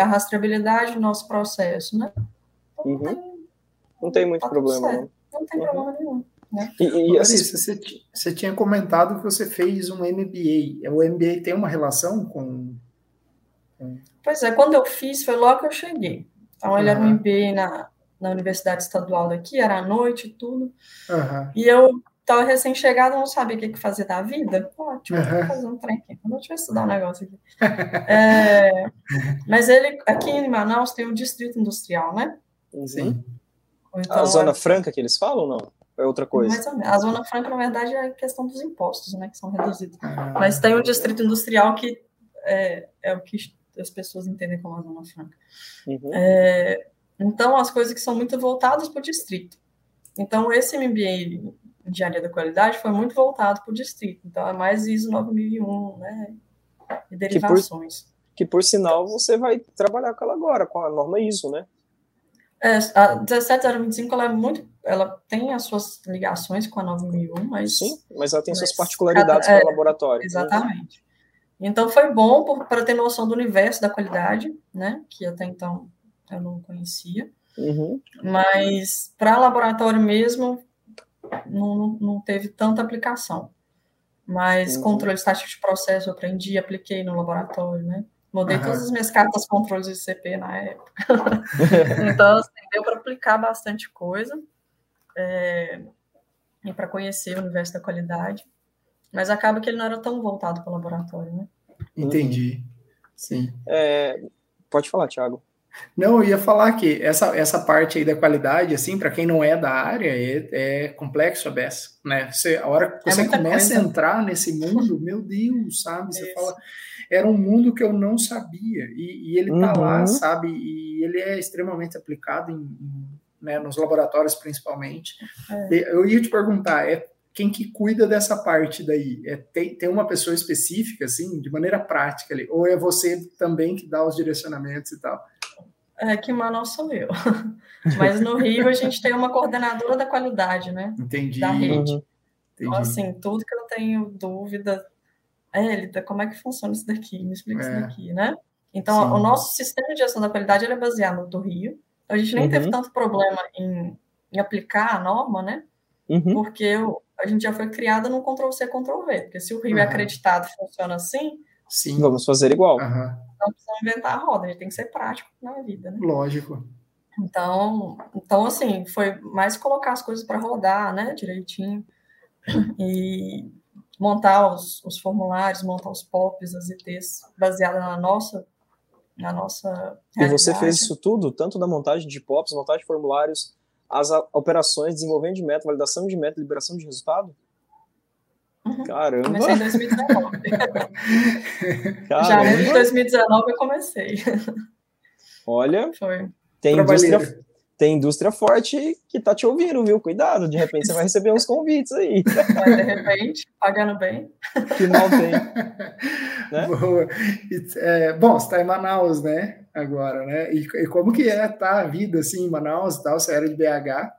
a rastreabilidade do nosso processo, né? Então, uhum. tem, não tem muito tá problema, não. Não tem uhum. problema nenhum. Né? E, e assim, você, você tinha comentado que você fez um MBA. O MBA tem uma relação com. Pois é, quando eu fiz, foi logo que eu cheguei. Então, ele uhum. era um MBA na, na Universidade Estadual daqui, era à noite e tudo. Uhum. E eu Tava recém-chegada, não sabia o que fazer da vida. Ótimo, uhum. fazer um trem aqui. Deixa eu estudar um negócio aqui. É, mas ele, aqui em Manaus, tem o Distrito Industrial, né? Sim. Então, a Zona é... Franca que eles falam, não? É outra coisa? Mais ou menos. A Zona Franca, na verdade, é a questão dos impostos, né? Que são reduzidos. Ah. Mas tem o Distrito Industrial que é, é, o que as pessoas entendem como a Zona Franca. Uhum. É, então, as coisas que são muito voltadas para o distrito. Então, esse MBA engenharia da qualidade foi muito voltado para o distrito. Então, é mais ISO 9001, né? E derivações. Que por, que por sinal você vai trabalhar com ela agora, com a norma ISO, né? É, a 17025 ela é muito, ela tem as suas ligações com a 9001, mas sim, mas ela tem mas suas particularidades cada, é, para o laboratório. Exatamente. Então foi bom para ter noção do universo da qualidade, né? Que até então eu não conhecia. Uhum. Mas para laboratório mesmo não, não teve tanta aplicação. Mas uhum. controle estático de processo eu aprendi, apliquei no laboratório, né? Mudei uhum. todas as minhas cartas controles de CP na época. então, assim, deu para aplicar bastante coisa é, e para conhecer o universo da qualidade. Mas acaba que ele não era tão voltado para o laboratório, né? Entendi. Sim. É, pode falar, Thiago. Não, eu ia falar que essa, essa parte aí da qualidade, assim, para quem não é da área, é, é complexo a beça, né? Você, a hora que é você é começa coisa. a entrar nesse mundo, meu Deus, sabe? Você Isso. fala, era um mundo que eu não sabia, e, e ele uhum. tá lá, uhum. sabe? E ele é extremamente aplicado em, em né, nos laboratórios, principalmente. É. Eu ia te perguntar, é quem que cuida dessa parte daí? É, tem, tem uma pessoa específica, assim, de maneira prática ali? Ou é você também que dá os direcionamentos e tal? É que Manaus sou eu. Mas no Rio a gente tem uma coordenadora da qualidade, né? Entendi. Da rede. Uhum. Então, assim, tudo que eu tenho dúvida, Elita, como é que funciona isso daqui? Me explica é. isso daqui, né? Então, Sim. o nosso sistema de gestão da qualidade é baseado no do Rio. A gente nem uhum. teve tanto problema em, em, aplicar a norma, né? Uhum. Porque eu, a gente já foi criada no Ctrl-C, Ctrl-V. Porque se o Rio é acreditado funciona assim... Sim. Vamos fazer igual. Uhum não precisa inventar a roda, a gente tem que ser prático na vida, né? Lógico. Então, então assim, foi mais colocar as coisas para rodar, né, direitinho, e montar os, os formulários, montar os POPs, as ITs, baseada na nossa na nossa. E você fez isso tudo, tanto da montagem de POPs, montagem de formulários, as operações, desenvolvimento de método, validação de método, liberação de resultado? Uhum. Caramba! Comecei em 2019. Janeiro de 2019 eu comecei. Olha, Foi. Tem indústria, tem indústria forte que tá te ouvindo, viu? Cuidado, de repente você vai receber uns convites aí. de repente, pagando bem. Que mal tem. Né? Boa. É, bom, você está em Manaus, né? Agora, né? E, e, como que é tá a vida assim em Manaus e tal? Você era de BH,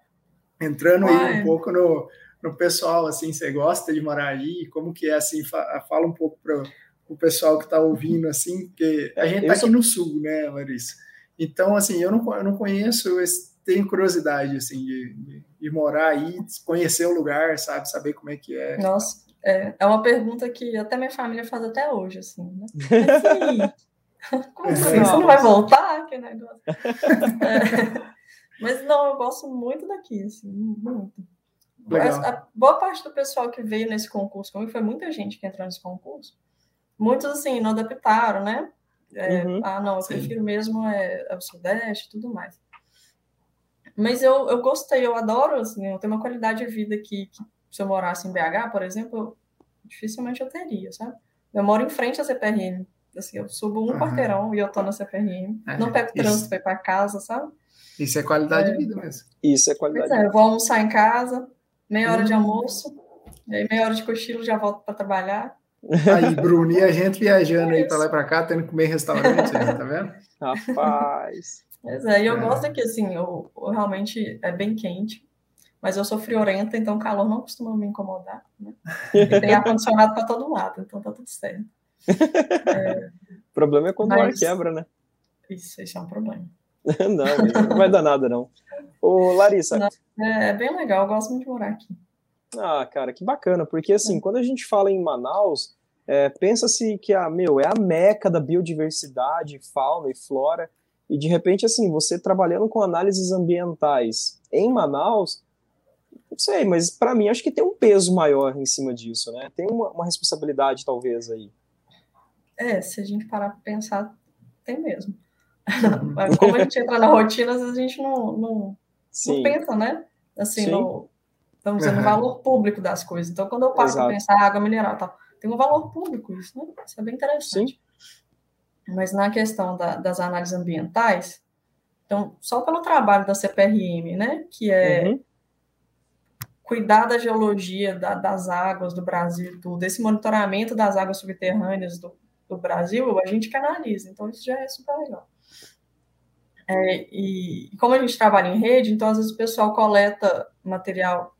entrando aí um pouco no para o pessoal, assim, você gosta de morar aí? Como que é, assim, fala um pouco para o pessoal que está ouvindo, assim, porque a gente está aqui no sul, né, Larissa? Então, assim, eu não, eu não conheço, eu tenho curiosidade, assim, de, de, de morar aí, conhecer o lugar, sabe, saber como é que é. Nossa, é, é uma pergunta que até minha família faz até hoje, assim, né? como assim? Você não vai voltar? Que negócio. É, mas não, eu gosto muito daqui, assim, muito. Legal. A, boa parte do pessoal que veio nesse concurso comigo foi muita gente que entrou nesse concurso. Muitos, assim, não adaptaram, né? É, uhum, ah, não, eu sim. prefiro mesmo é, é o Sudeste e tudo mais. Mas eu, eu gostei, eu adoro, assim, eu tenho uma qualidade de vida que, que se eu morasse em BH, por exemplo, dificilmente eu teria, sabe? Eu moro em frente à CPRM. Assim, eu subo um uhum. quarteirão e eu tô na CPRM. É, não pego trânsito para ir para casa, sabe? Isso é qualidade é, de vida mesmo. Isso é qualidade. Pois é, eu vou almoçar em casa, meia hora de almoço, aí meia hora de cochilo, já volto para trabalhar. Aí, Bruno, e a gente viajando aí para lá e para cá, tendo que comer em restaurante, tá vendo? Rapaz. Pois é, e eu é. gosto que, assim, eu, eu, realmente é bem quente, mas eu sou friorenta, então o calor não costuma me incomodar, né? E tem ar-condicionado para todo lado, então tá tudo certo. É, o problema é quando mas... o ar quebra, né? Isso, isso é um problema. não, não vai dar nada, não. Ô, Larissa. Não, é, é, bem legal, eu gosto muito de morar aqui. Ah, cara, que bacana, porque assim, é. quando a gente fala em Manaus, é, pensa-se que a, meu, é a meca da biodiversidade, fauna e flora, e de repente, assim, você trabalhando com análises ambientais em Manaus, não sei, mas para mim acho que tem um peso maior em cima disso, né? Tem uma, uma responsabilidade, talvez, aí. É, se a gente parar para pensar, tem mesmo. Mas como a gente entra na rotina, às vezes a gente não, não, não pensa, né? Assim, no, dizer, no valor público das coisas. Então, quando eu passo a pensar água mineral tal, tem um valor público isso, né? Isso é bem interessante. Sim. Mas na questão da, das análises ambientais, então, só pelo trabalho da CPRM, né? Que é uhum. cuidar da geologia da, das águas do Brasil, tudo, esse monitoramento das águas subterrâneas do, do Brasil, a gente que analisa. Então, isso já é super legal. É, e como a gente trabalha em rede, então às vezes o pessoal coleta material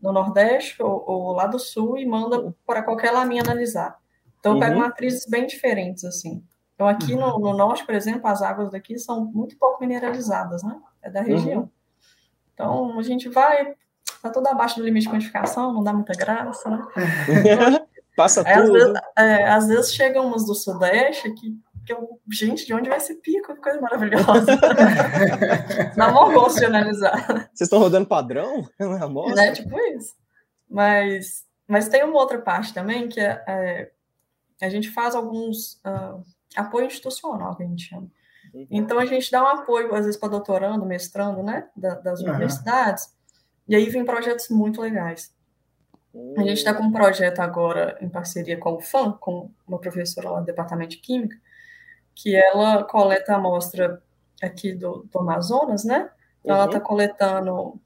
no Nordeste ou, ou lá do Sul e manda para qualquer laminha analisar. Então uhum. matrizes bem diferentes, assim. Então aqui uhum. no, no, Norte, por exemplo, as águas daqui são muito pouco mineralizadas, né? É da região. Uhum. Então a gente vai, tá tudo abaixo do limite de quantificação, não dá muita graça, né? Passa tudo. Às vezes, é, às vezes chegam umas do Sudeste que que eu, gente, de onde vai esse pico? Que coisa maravilhosa. Dá mó gosto de analisar. Vocês estão rodando padrão na amostra? É tipo isso. Mas, mas tem uma outra parte também, que é, é a gente faz alguns uh, apoio institucional, que a gente chama. Uhum. Então, a gente dá um apoio, às vezes, para doutorando, mestrando, né, da, das uhum. universidades, e aí vem projetos muito legais. A gente está com um projeto agora em parceria com o FAM, com uma professora lá do Departamento de Química, que ela coleta amostra aqui do, do Amazonas, né? Então, uhum. ela está coletando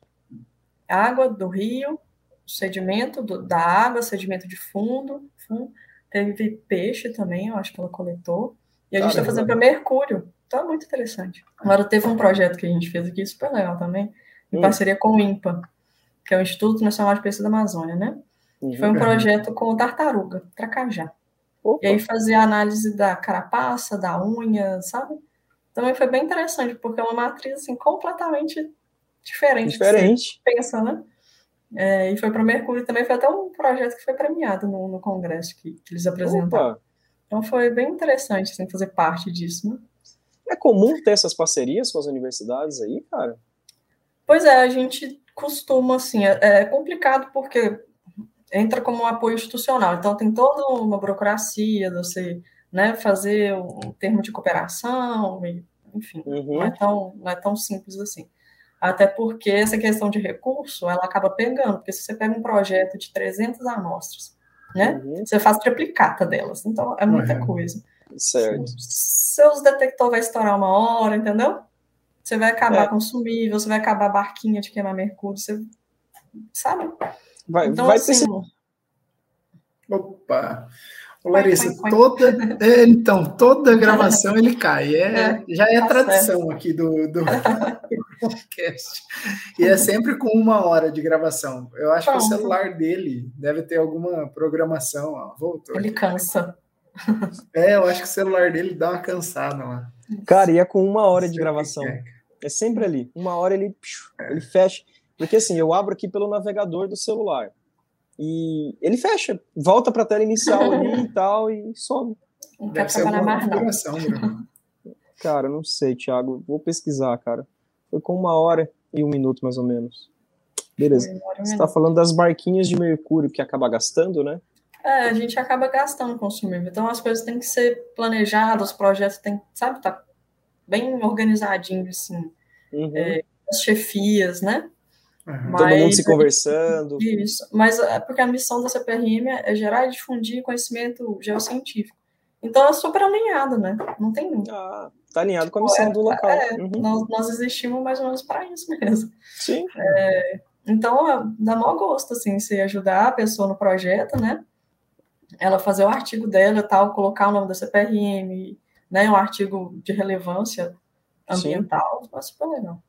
água do rio, sedimento do, da água, sedimento de fundo, fundo, teve peixe também, eu acho que ela coletou, e a gente está fazendo para mercúrio, então é muito interessante. Agora teve um projeto que a gente fez aqui, super legal também, em hum. parceria com o INPA, que é o Instituto Nacional de Pesquisa da Amazônia, né? Uhum. Foi um projeto com tartaruga, tracajá. Opa. E aí fazia análise da carapaça, da unha, sabe? Também foi bem interessante, porque é uma matriz assim, completamente diferente. Diferente. pensa, né? É, e foi para o Mercúrio também, foi até um projeto que foi premiado no, no congresso que, que, eles apresentaram. Opa. Então foi bem interessante assim, fazer parte disso, né? É comum ter essas parcerias com as universidades aí, cara? Pois é, a gente costuma, assim, é, é complicado porque entra como um apoio institucional. Então, tem toda uma burocracia de você né, fazer um termo de cooperação, e, enfim, uhum. não, é tão, não é tão simples assim. Até porque essa questão de recurso, ela acaba pegando, porque se você pega um projeto de 300 amostras, né, uhum. você faz triplicata delas, então é muita uhum. coisa. Certo. Seus detector vai estourar uma hora, entendeu? Você vai acabar é. consumível, você vai acabar a barquinha de queimar mercúrio, você sabe? Vai, então, vai assim, Opa! Ô, Larissa, toda. É, então, toda gravação ele cai. É, é já é tá tradição certo. aqui do, do, podcast. E é sempre com uma hora de gravação. Eu acho Pronto. que o celular dele deve ter alguma programação. Ó, voltou. Ele cansa. É, eu acho que o celular dele dá uma cansada lá. Cara, e é com uma hora de gravação. É. é. sempre ali. Uma hora ele, ele fecha. Porque assim, eu abro aqui pelo navegador do celular. E ele fecha, volta para a tela inicial ali e tal, e some. Deve ser alguma configuração, né? Cara, não sei, Thiago. Vou pesquisar, cara. Foi com uma hora e um minuto, mais ou menos. Beleza. Você está falando das barquinhas de mercúrio que acaba gastando, né? É, a gente acaba gastando consumível. Então as coisas têm que ser planejadas, os projetos têm, sabe, tá bem organizadinho, assim. Uhum. É, as chefias, né? Uhum. Todo mundo se conversando. Isso, mas é porque a missão da CPRM é gerar e difundir conhecimento geocientífico. Então é super alinhado, né? Não tem. Ah, tá alinhado com a missão é, do local. É, uhum. nós, nós existimos mais ou menos para isso mesmo. Sim. É, então dá maior gosto, assim, se ajudar a pessoa no projeto, né? Ela fazer o artigo dela e tal, colocar o nome da CPRM, né? Um artigo de relevância ambiental, é super legal.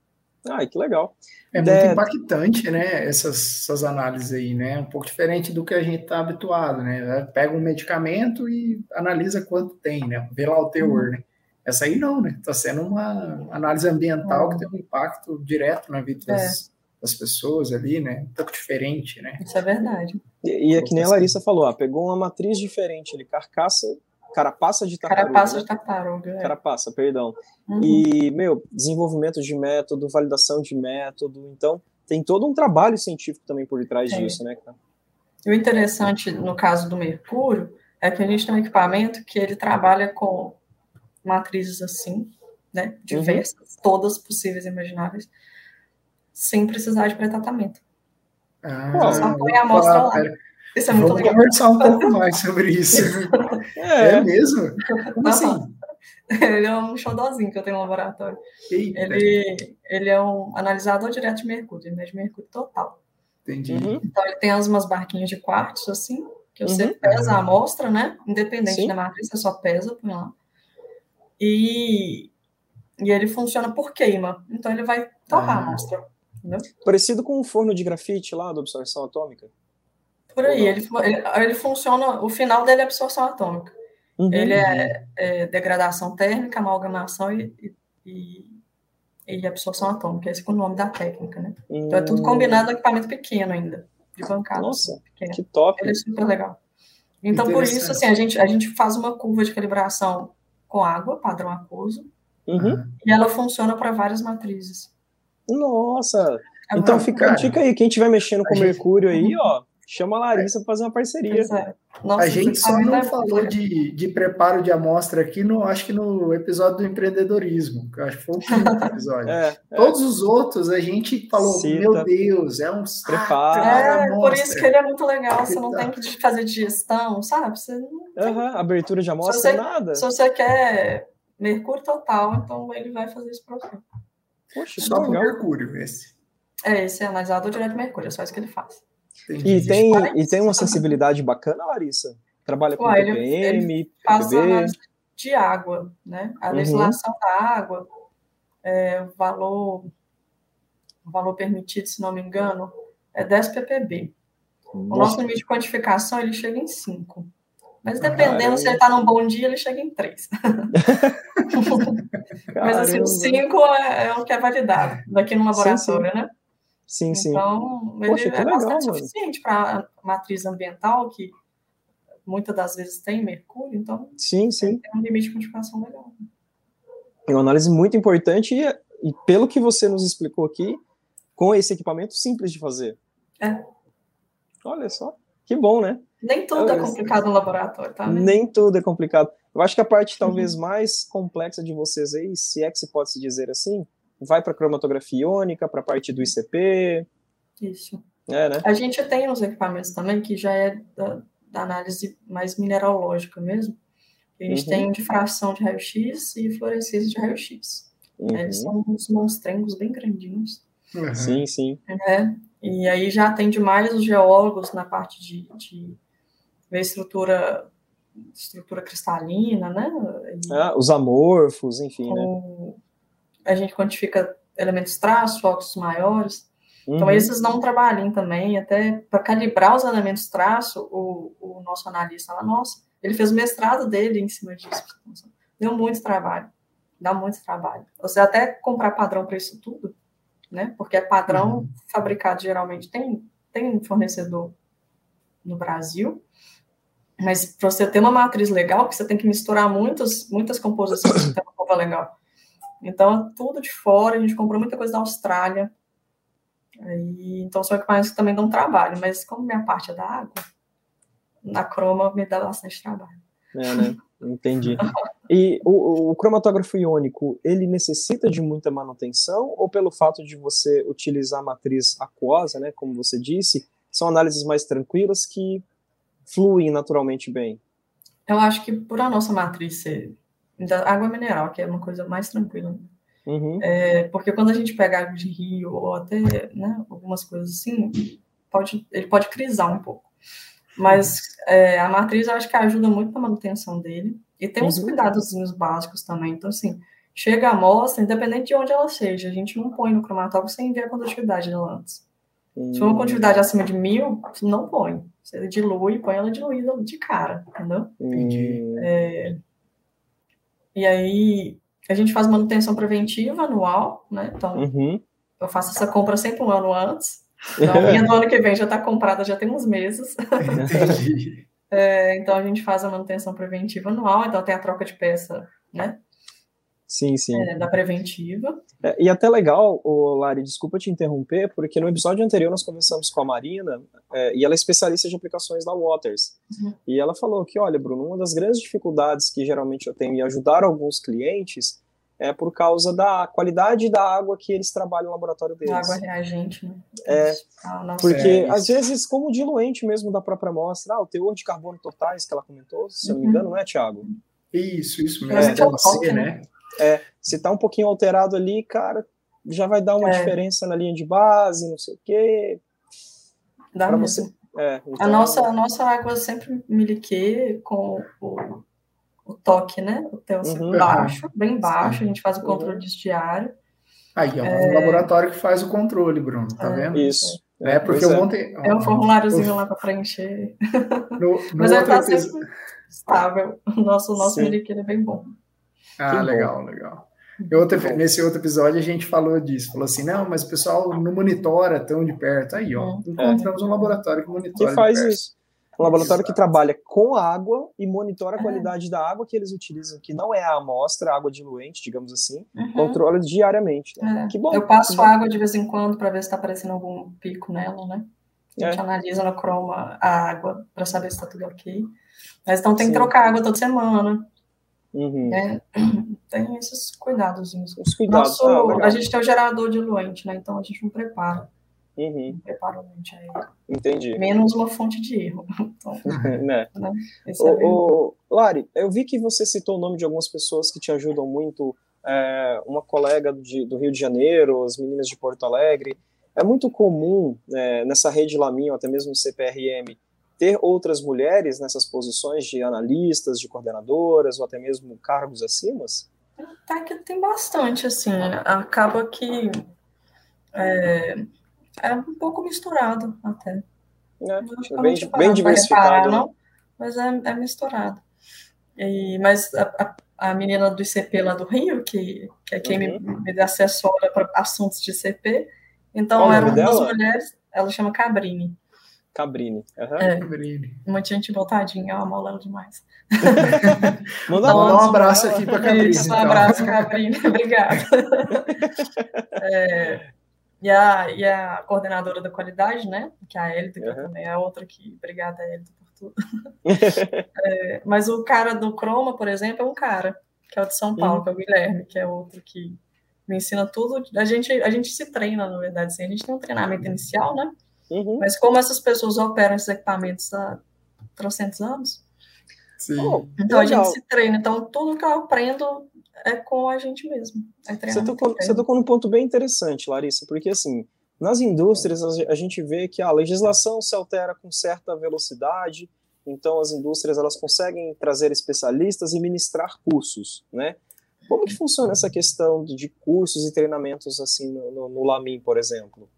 Ah, que legal. É muito é... impactante, né, essas, essas análises aí, né, um pouco diferente do que a gente está habituado, né, pega um medicamento e analisa quanto tem, né, vê lá o teor, uhum. né. Essa aí não, né, está sendo uma análise ambiental uhum. que tem um impacto direto na vida das, é. das pessoas ali, né, um pouco diferente, né. Isso é verdade. E, e é que nem a Larissa falou, ah, pegou uma matriz diferente, ele carcaça Carapaça de tartaruga. Carapaça né? de tartaruga. É. Carapaça, perdão. Uhum. E, meu, desenvolvimento de método, validação de método. Então, tem todo um trabalho científico também por detrás é. disso, né, cara? E o interessante, no caso do Mercúrio, é que a gente tem um equipamento que ele trabalha com matrizes assim, né? Diversas, uhum. todas possíveis e imagináveis, sem precisar de pré-tratamento. Ah, só põe a amostra lá. Isso é muito Vamos legal. conversar um pouco mais sobre isso. É, é mesmo? Como assim? Ele é um xodózinho que eu tenho no laboratório. Ele, ele é um analisador direto de mercúrio, ele mede mercúrio total. Entendi. Uhum. Então ele tem umas barquinhas de quartzo, assim, que você uhum. pesa a amostra, né? Independente Sim. da matriz, você só pesa por lá. E e ele funciona por queima. Então ele vai torrar ah. a amostra. Entendeu? Parecido com o forno de grafite lá da absorção atômica. Por aí, ele, ele, ele, funciona, o final dele é absorção atômica. Uhum, ele é, é, degradação térmica, amalgamação e, e, e, absorção atômica. Esse é o nome da técnica, né? Uhum. Então é tudo combinado no equipamento pequeno ainda, de bancada. Nossa, assim, que top! Ele é super legal. Então, por isso, assim, a gente, a gente faz uma curva de calibração com água, padrão aquoso, uhum. e ela funciona para várias matrizes. Nossa! É então fica a dica aí, quem estiver mexendo com mercúrio aí, ó, chama a Larissa para fazer uma parceria. É. Nossa, a gente só não é falou de, de preparo de amostra aqui, no, acho que no episódio do empreendedorismo, que eu acho que foi o quinto episódio. é, é. Todos os outros a gente falou, Cita. meu Deus, é um preparo. É, por isso que ele é muito legal, você não tem que fazer digestão, sabe? Você não uhum, abertura de amostra, se você, nada. Se você quer mercúrio total, então ele vai fazer isso para você. Poxa, só com mercúrio esse. É, esse é analisado direto de mercúrio, é só isso que ele faz. E tem, e tem uma sensibilidade bacana, Larissa? Trabalha com Ué, TPM, ele, faz análise de água, né? A uhum. legislação uhum. da água, é, o valor, o valor permitido, se não me engano, é 10 ppb. Nossa. O nosso limite de quantificação, ele chega em 5. Mas dependendo, se ele está num bom dia, ele chega em 3. Mas assim, o 5 é, é, o que é validado daqui no laboratório, sim, sim. né? Sim, sim. Então, Poxa, ele é legal, bastante mano. suficiente para a matriz ambiental, que muitas das vezes tem mercúrio, então sim, sim. tem um limite de quantificação legal. É uma análise muito importante e, e, pelo que você nos explicou aqui, com esse equipamento simples de fazer. É. Olha só, que bom, né? Nem tudo é, é complicado no laboratório, tá? Nem tudo é complicado. Eu acho que a parte talvez uhum. mais complexa de vocês aí, se é que se pode se dizer assim, vai para cromatografia iônica, para a parte do ICP. Isso. É, né? A gente tem uns equipamentos também que já é da, da análise mais mineralógica mesmo. A gente uhum. tem difração de raio-x e fluorescência de raio-x. Uhum. Eles são uns monstrengos bem grandinhos. Uhum. Sim, sim. É, e aí já atende mais os geólogos na parte de, de ver estrutura estrutura cristalina, né? E, ah, os amorfos, enfim, né? A gente quantifica elementos traços, óxidos maiores. Então, uhum. Então, esses não trabalham também, até para calibrar os elementos traço, o, o nosso analista lá, nossa, ele fez o mestrado dele em cima disso. Deu muito trabalho, dá muito trabalho. Você até comprar padrão para isso tudo, né? Porque é padrão uhum. fabricado geralmente tem, tem fornecedor no Brasil, mas para você ter uma matriz legal, você tem que misturar muitas, muitas composições para ter uma prova legal. Então, tudo de fora, a gente comprou muita coisa da Austrália, Aí, então são equipamentos que também dão trabalho, mas como minha parte é da água, na croma me dá bastante trabalho. É, né? Entendi. E o, o, cromatógrafo iônico, ele necessita de muita manutenção ou pelo fato de você utilizar a matriz aquosa, né, como você disse, são análises mais tranquilas que fluem naturalmente bem? Eu acho que por a nossa matriz ser água mineral, que é uma coisa mais tranquila, Uhum. É, porque quando a gente pega água de rio ou até né, algumas coisas assim, pode, ele pode crisar um pouco. Mas é, a matriz eu acho que ajuda muito na manutenção dele. E tem uns uhum. cuidadozinhos básicos também. Então, assim, chega a amostra, independente de onde ela seja, a gente não põe no cromatógrafo sem ver a condutividade dela antes. Uhum. Se for uma condutividade acima de mil, não põe. Você dilui, põe ela diluída de cara, entendeu? Entendi. É, e aí, a gente faz manutenção preventiva anual, né? Então, uhum. eu faço essa compra sempre um ano antes. Então, a minha do ano que vem já está comprada, já tem uns meses. é, então, a gente faz a manutenção preventiva anual, então tem a troca de peça, né? Sim, sim. É, da preventiva. É, e até legal, o Lari, desculpa te interromper, porque no episódio anterior nós conversamos com a Marina, é, e ela é especialista de aplicações da Waters. Uhum. E ela falou que, olha, Bruno, uma das grandes dificuldades que geralmente eu tenho em ajudar alguns clientes é por causa da qualidade da água que eles trabalham no laboratório deles. Água reagente, né? É, ah, porque é às vezes, como diluente mesmo da própria amostra, ah, o teor de carbono totais que ela comentou, se eu não me engano, não é, Tiago? Isso, isso mesmo. É, é, né? É, se tá um pouquinho alterado ali, cara, já vai dar uma é. diferença na linha de base, não sei o quê. Dá pra mesmo. Você, é, então... a, nossa, a nossa água sempre miliquê com o, o o toque, né? O TELC uhum. baixo, bem baixo, a gente faz o controle uhum. diário. Aí é um é... laboratório que faz o controle, Bruno, tá é, vendo? Isso. É, porque eu é. montei. É um formuláriozinho lá para preencher. No, no Mas ele tá sempre estável. O nosso, nosso Miriqueiro é bem bom. Ah, que legal, bom. legal. Outro, nesse outro episódio a gente falou disso, falou assim, não, mas o pessoal não monitora tão de perto. Aí, ó, é. encontramos um laboratório que monitora. Que faz isso. Um laboratório Exato. que trabalha com água e monitora a é. qualidade da água que eles utilizam, que não é a amostra, água diluente, digamos assim, uhum. controla diariamente. Né? É. Que bom. Eu passo água de vez em quando para ver se está aparecendo algum pico nela, né? A gente é. analisa no croma a água para saber se está tudo ok. Mas então tem Sim. que trocar água toda semana. Uhum. Né? Tem esses cuidados. Os cuidados. Nosso, ah, a gente tem o gerador diluente, né? Então a gente não prepara. Uhum. Prepara o aí. Entendi. Menos uma fonte de erro. Então, né? né? O, é o, Lari, eu vi que você citou o nome de algumas pessoas que te ajudam muito. É, uma colega de, do Rio de Janeiro, as meninas de Porto Alegre. É muito comum é, nessa rede Lamin, ou até mesmo no CPRM, ter outras mulheres nessas posições de analistas, de coordenadoras, ou até mesmo cargos acima? Tá que tem bastante, assim. Acaba que é, é um pouco misturado até. É, bem, bem diversificado. Reparar, né? não, mas é, é misturado. E, mas a, a, a, menina do ICP lá do Rio, que, que é quem uhum. me, me assessora para assuntos de ICP, então Qual era uma das mulheres, ela chama Cabrini. Cabrini. Uhum. É, Cabrini. Muita gente botadinha, eu amo ela demais. Manda um abraço aqui para Cabrini. Isso, um então. abraço, Cabrini. Obrigada. é, e, a, e a coordenadora da qualidade, né? Que é a Elita, que uhum. também é outra que. Obrigada, Elita, por tudo. é, mas o cara do Croma, por exemplo, é um cara, que é o de São Paulo, uhum. que é o Guilherme, que é outro que me ensina tudo. A gente, a gente se treina, na verdade, assim, a gente tem um treinamento inicial, né? Uhum. Mas como essas pessoas operam esses equipamentos há trocentos anos, Sim. Oh, então legal. a gente se treina. Então tudo que eu aprendo é com a gente mesmo. É você, tocou, você tocou num ponto bem interessante, Larissa, porque assim, nas indústrias a gente vê que a legislação se altera com certa velocidade, então as indústrias elas conseguem trazer especialistas e ministrar cursos, né? Como que funciona essa questão de cursos e treinamentos assim no, no, no Lamin, por exemplo?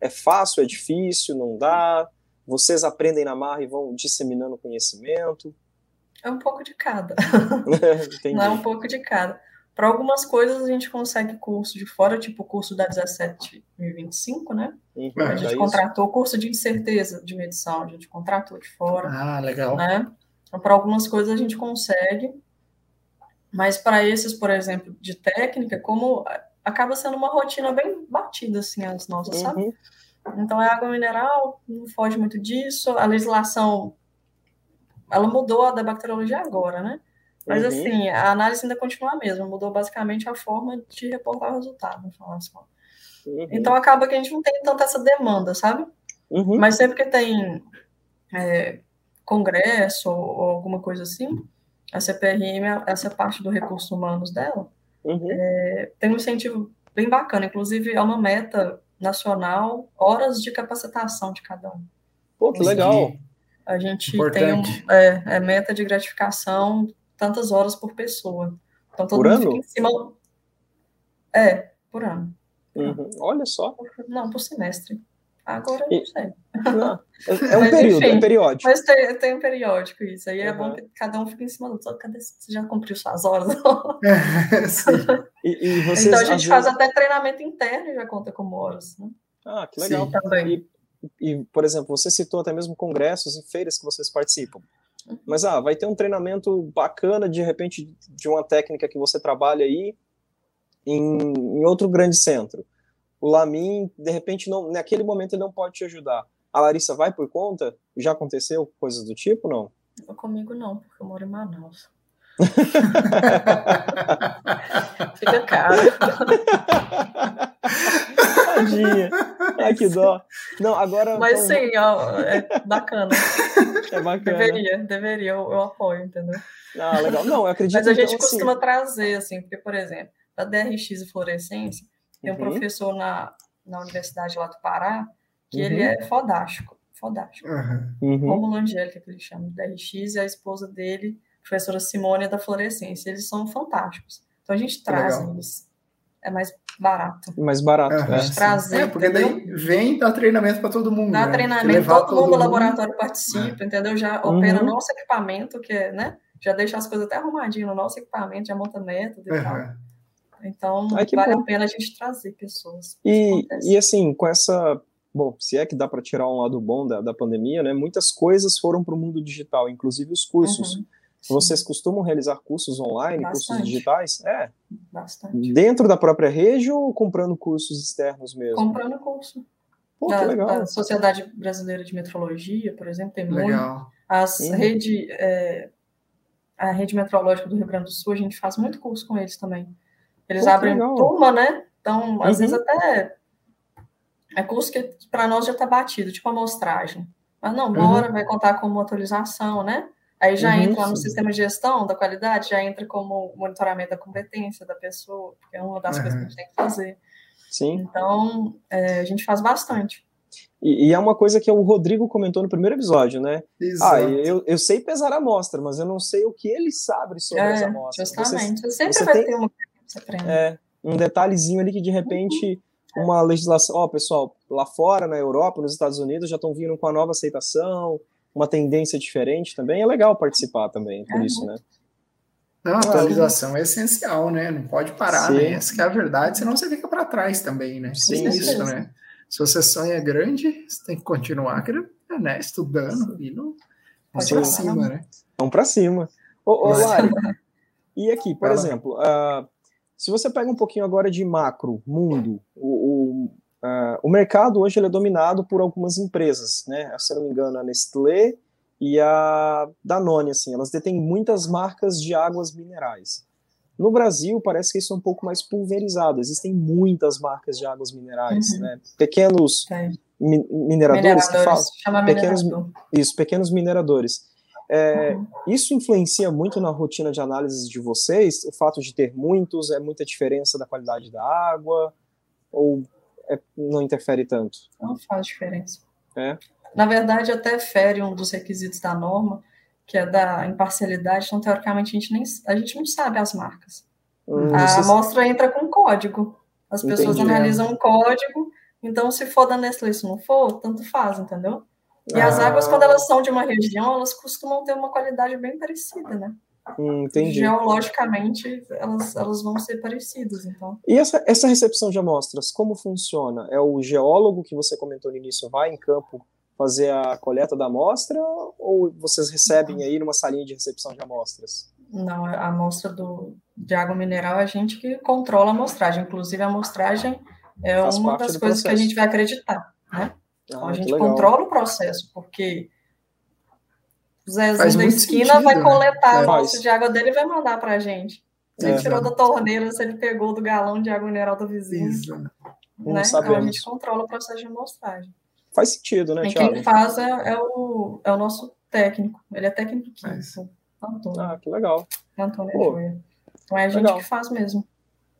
É fácil, é difícil, não dá? Vocês aprendem na marra e vão disseminando conhecimento? É um pouco de cada. não é um pouco de cada. Para algumas coisas a gente consegue curso de fora, tipo o curso da 17.025, né? Uhum, a gente é contratou o curso de incerteza de medição, a gente contratou de fora. Ah, legal. Né? Então, para algumas coisas a gente consegue, mas para esses, por exemplo, de técnica, como acaba sendo uma rotina bem batida, assim, as nossas, uhum. sabe? Então, é água mineral, não foge muito disso, a legislação ela mudou a da bacteriologia agora, né? Mas uhum. assim, a análise ainda continua a mesma, mudou basicamente a forma de reportar o resultado, no final das contas. Uhum. Então acaba que a gente não tem tanta essa demanda, sabe? Uhum. Mas sempre que tem é, congresso ou, ou, alguma coisa assim, a CPRM, essa parte do recursos humanos dela, uhum. é, tem um incentivo bem bacana. Inclusive, é uma meta nacional, horas de capacitação de cada um. Pô, que legal! A gente Importante. tem um, é, é, meta de gratificação tantas horas por pessoa. Então todo por mundo ano? fica em cima. É, por ano. Uhum. Olha só. Não, por semestre. Agora eu não sei. Não, é, um mas, período, enfim, é periódico. Mas tem, tem um periódico isso. Aí uhum. é bom que cada um fique em cima do outro. Cadê você já cumpriu suas horas? e, e vocês, então a gente faz vezes... até treinamento interno e já conta como horas. Né? Ah, que legal. Sim, também. E e, por exemplo, você citou até mesmo congressos e feiras que vocês participam. Uhum. Mas, ah, vai ter um treinamento bacana, de repente, de uma técnica que você trabalha aí em, em outro grande centro. O Lamin, de repente, não, naquele momento ele não pode te ajudar. A Larissa vai por conta? Já aconteceu coisas do tipo, não? Comigo não, porque eu moro em Manaus. Fica caro. Tadinha. Ai, que dó. Não, agora. Mas então... sim, ó, é bacana. É bacana. Deveria, deveria, eu, eu apoio, entendeu? Ah, legal. Não, eu acredito Mas a gente então, costuma assim... trazer, assim, porque, por exemplo, da DRX e fluorescência, tem um uhum. professor na, na Universidade lá do Pará que uhum. ele é fodástico. Fodástico. Uhum. Romulo Angélica, que ele chama, DRX, e a esposa dele professora Simone da Florescência. Eles são fantásticos. Então a gente traz Legal. eles. É mais barato. Mais barato. Uhum, é. Trazer, é, porque entendeu? daí vem dar treinamento para todo mundo. Dá né? treinamento, todo, todo mundo do laboratório participa, é. entendeu? Já opera uhum. nosso equipamento, que é, né? Já deixa as coisas até arrumadinho no nosso equipamento, já monta método e uhum. tal. Então, Ai, vale bom. a pena a gente trazer pessoas. E, e assim, com essa. Bom, se é que dá para tirar um lado bom da, da pandemia, né? Muitas coisas foram para o mundo digital, inclusive os cursos. Uhum. Vocês costumam realizar cursos online, Bastante. cursos digitais? É. Bastante. Dentro da própria rede ou comprando cursos externos mesmo? Comprando curso. Pô, da, legal. da Sociedade Brasileira de Metrologia, por exemplo, tem legal. muito. As uhum. rede, é, a rede metrológica do Rio Grande do Sul, a gente faz muito curso com eles também. Eles Pô, abrem legal. turma, né? Então, às uhum. vezes até é curso que para nós já está batido, tipo amostragem. Mas não, uma uhum. vai contar como atualização, né? Aí já uhum, entra sim. no sistema de gestão da qualidade, já entra como monitoramento da competência da pessoa, porque é uma das uhum. coisas que a gente tem que fazer. Sim. Então, é, a gente faz bastante. E, e, é uma coisa que o Rodrigo comentou no primeiro episódio, né? Exato. Ah, eu, eu sei pesar a amostra, mas eu não sei o que ele sabe sobre é, essa amostra. Justamente. Você, sempre você vai tem, ter uma que você aprende. É, um detalhezinho ali que de repente uhum. uma legislação, ó, pessoal, lá fora, na Europa, nos Estados Unidos, já estão vindo com a nova aceitação, uma tendência diferente também, é legal participar também, por é. isso, né? Não, a atualização é essencial, né? Não pode parar, né? Sim. né? Essa é a verdade, senão você fica para trás também, né? Sim, é isso, né? Se você sonha grande, você tem que continuar né? estudando Sim. e não vamos para cima, né? Vamos para cima. Ô, ô Lari, e aqui, por exemplo, uh, se você pega um pouquinho agora de macro, mundo, o, o Uh, o mercado hoje é dominado por algumas empresas, né? Se eu não me engano, a Nestlé e a Danone, assim, elas detêm muitas marcas de águas minerais. No Brasil, parece que isso é um pouco mais pulverizado. Existem muitas marcas de águas minerais, uhum. né? Pequenos mi mineradores, mineradores, que falam. Pequenos, isso, pequenos mineradores. É, uhum. Isso influencia muito na rotina de análise de vocês? O fato de ter muitos, é muita diferença da qualidade da água? Ou é, não interfere tanto? Não faz diferença. É? Na verdade, até fere um dos requisitos da norma, que é da imparcialidade, então, teoricamente, a gente, nem, a gente não sabe as marcas. Hum, a amostra entra com código. As pessoas Entendi. analisam um código, então, se for da Nestlé, se não for, tanto faz, entendeu? E ah. as águas, quando elas são de uma região, elas costumam ter uma qualidade bem parecida, né? Hum, entendi. Geologicamente, elas, elas vão ser parecidas, então. E essa, essa recepção de amostras, como funciona? É o geólogo que você comentou no início, vai em campo fazer a coleta da amostra ou vocês recebem aí numa salinha de recepção de amostras? Não, a amostra do, de água mineral é a gente que controla a amostragem. Inclusive, a amostragem é Faz uma das coisas processo. que a gente vai acreditar, né? Então, ah, a gente controla o processo, porque o Zezinho da esquina sentido, vai né? coletar né? a amostra de água dele e vai mandar para a gente. Se ele é, tirou da torneira, se ele pegou do galão de água mineral do vizinho. Isso. Né? Então a gente controla o processo de amostragem. Faz sentido, né, Tiago? Quem faz é, é, o, é o nosso técnico. Ele é técnico químico. Antônio. Ah, que legal. Antônio Pô, Então é a gente legal. que faz mesmo.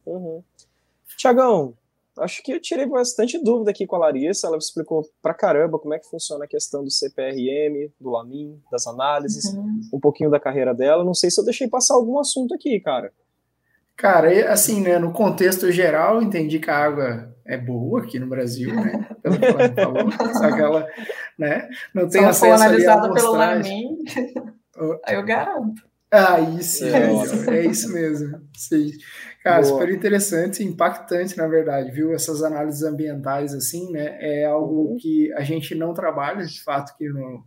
Uhum. Tiagão, acho que eu tirei bastante dúvida aqui com a Larissa. Ela explicou pra caramba como é que funciona a questão do CPRM, do LAMIN, das análises, uhum. um pouquinho da carreira dela. Não sei se eu deixei passar algum assunto aqui, cara. Cara, assim, né, no contexto geral, entendi que a água é boa aqui no Brasil, né? Pelo que ela falou, só que ela, né, não tem Só acesso analisada pelo LAMIN, aí eu garanto. Ah, isso, é, é isso mesmo. Sim. Cara, Boa. super interessante, impactante, na verdade, viu? Essas análises ambientais, assim, né? É algo uhum. que a gente não trabalha, de fato, aqui no,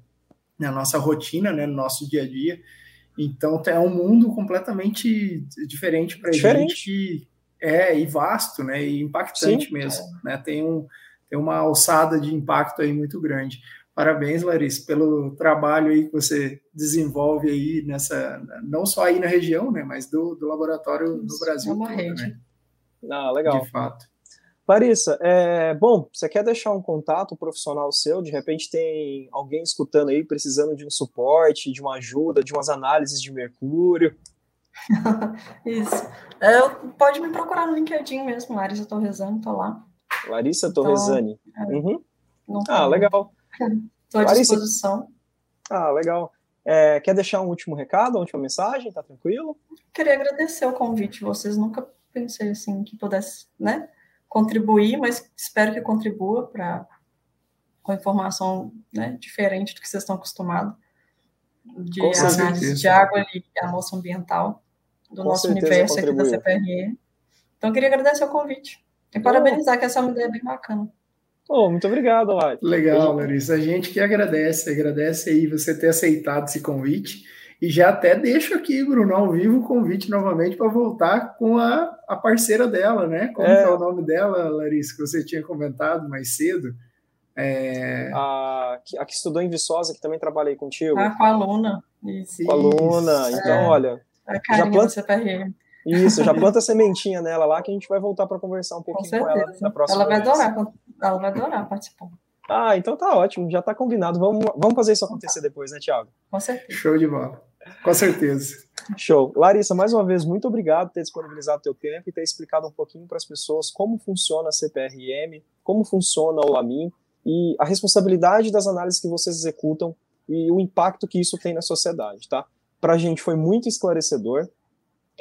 na nossa rotina, né? No nosso dia a dia. Então, é um mundo completamente diferente para a gente. É, e vasto, né? E impactante Sim. mesmo, né? Tem, um, tem uma alçada de impacto aí muito grande. Parabéns, Larissa, pelo trabalho aí que você desenvolve aí nessa, não só aí na região, né, mas do, do laboratório no Brasil. É uma rede. Né? Ah, legal. De fato. Larissa, é, bom, você quer deixar um contato profissional seu? De repente tem alguém escutando aí precisando de um suporte, de uma ajuda, de umas análises de mercúrio? Isso. É, pode me procurar no LinkedIn mesmo, Larissa Torresani, tô lá. Larissa Torresani. Então, é, uhum. Ah, legal. Estou à disposição. Ah, legal. É, quer deixar um último recado, uma última mensagem? Tá tranquilo? Queria agradecer o convite. Vocês nunca pensei assim que pudesse, né, contribuir, mas espero que contribua para com informação né, diferente do que vocês estão acostumados de com análise certeza. de água e amostra ambiental do com nosso universo aqui da CPRE. Então, queria agradecer o convite e parabenizar, que essa é uma ideia bem bacana. Oh, muito obrigado, Lai. Legal, Larissa. A gente que agradece, agradece aí você ter aceitado esse convite. E já até deixo aqui, Bruno, ao vivo o convite novamente para voltar com a, a parceira dela, né? Como é. é o nome dela, Larissa, que você tinha comentado mais cedo? É... A, a que estudou em Viçosa, que também trabalhei contigo. Ah, com a aluna. Isso. Com a aluna. Então, é. olha. A já planta... CPRM. Isso, já planta a sementinha nela lá, que a gente vai voltar para conversar um pouquinho com, com, ela na próxima Ela vai vez. adorar, ela vai adorar participar. Ah, então tá ótimo, já tá combinado. Vamos, vamos fazer isso acontecer depois, né, Thiago? Com certeza. Show de bola. Com certeza. Show. Larissa, mais uma vez, muito obrigado por ter disponibilizado o teu tempo e ter explicado um pouquinho para as pessoas como funciona a CPRM, como funciona o LAMIN e a responsabilidade das análises que vocês executam e o impacto que isso tem na sociedade, tá? Para a gente foi muito esclarecedor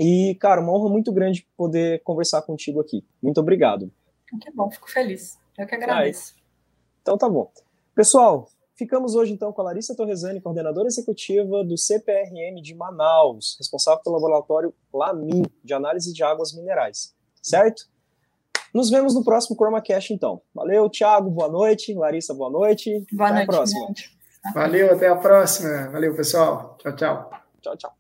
e, cara, uma honra muito grande poder conversar contigo aqui. Muito obrigado. Que bom, fico feliz. Eu que agradeço. Aí. Então tá bom. Pessoal, Ficamos hoje então com a Larissa Torresani, coordenadora executiva do CPRM de Manaus, responsável pelo laboratório LAMIN, de análise de águas minerais. Certo? Nos vemos no próximo ChromaCast então. Valeu, Thiago, boa noite. Larissa, boa noite. Boa até noite. a próxima. Valeu, até a próxima. Valeu, pessoal. Tchau, tchau. Tchau, tchau.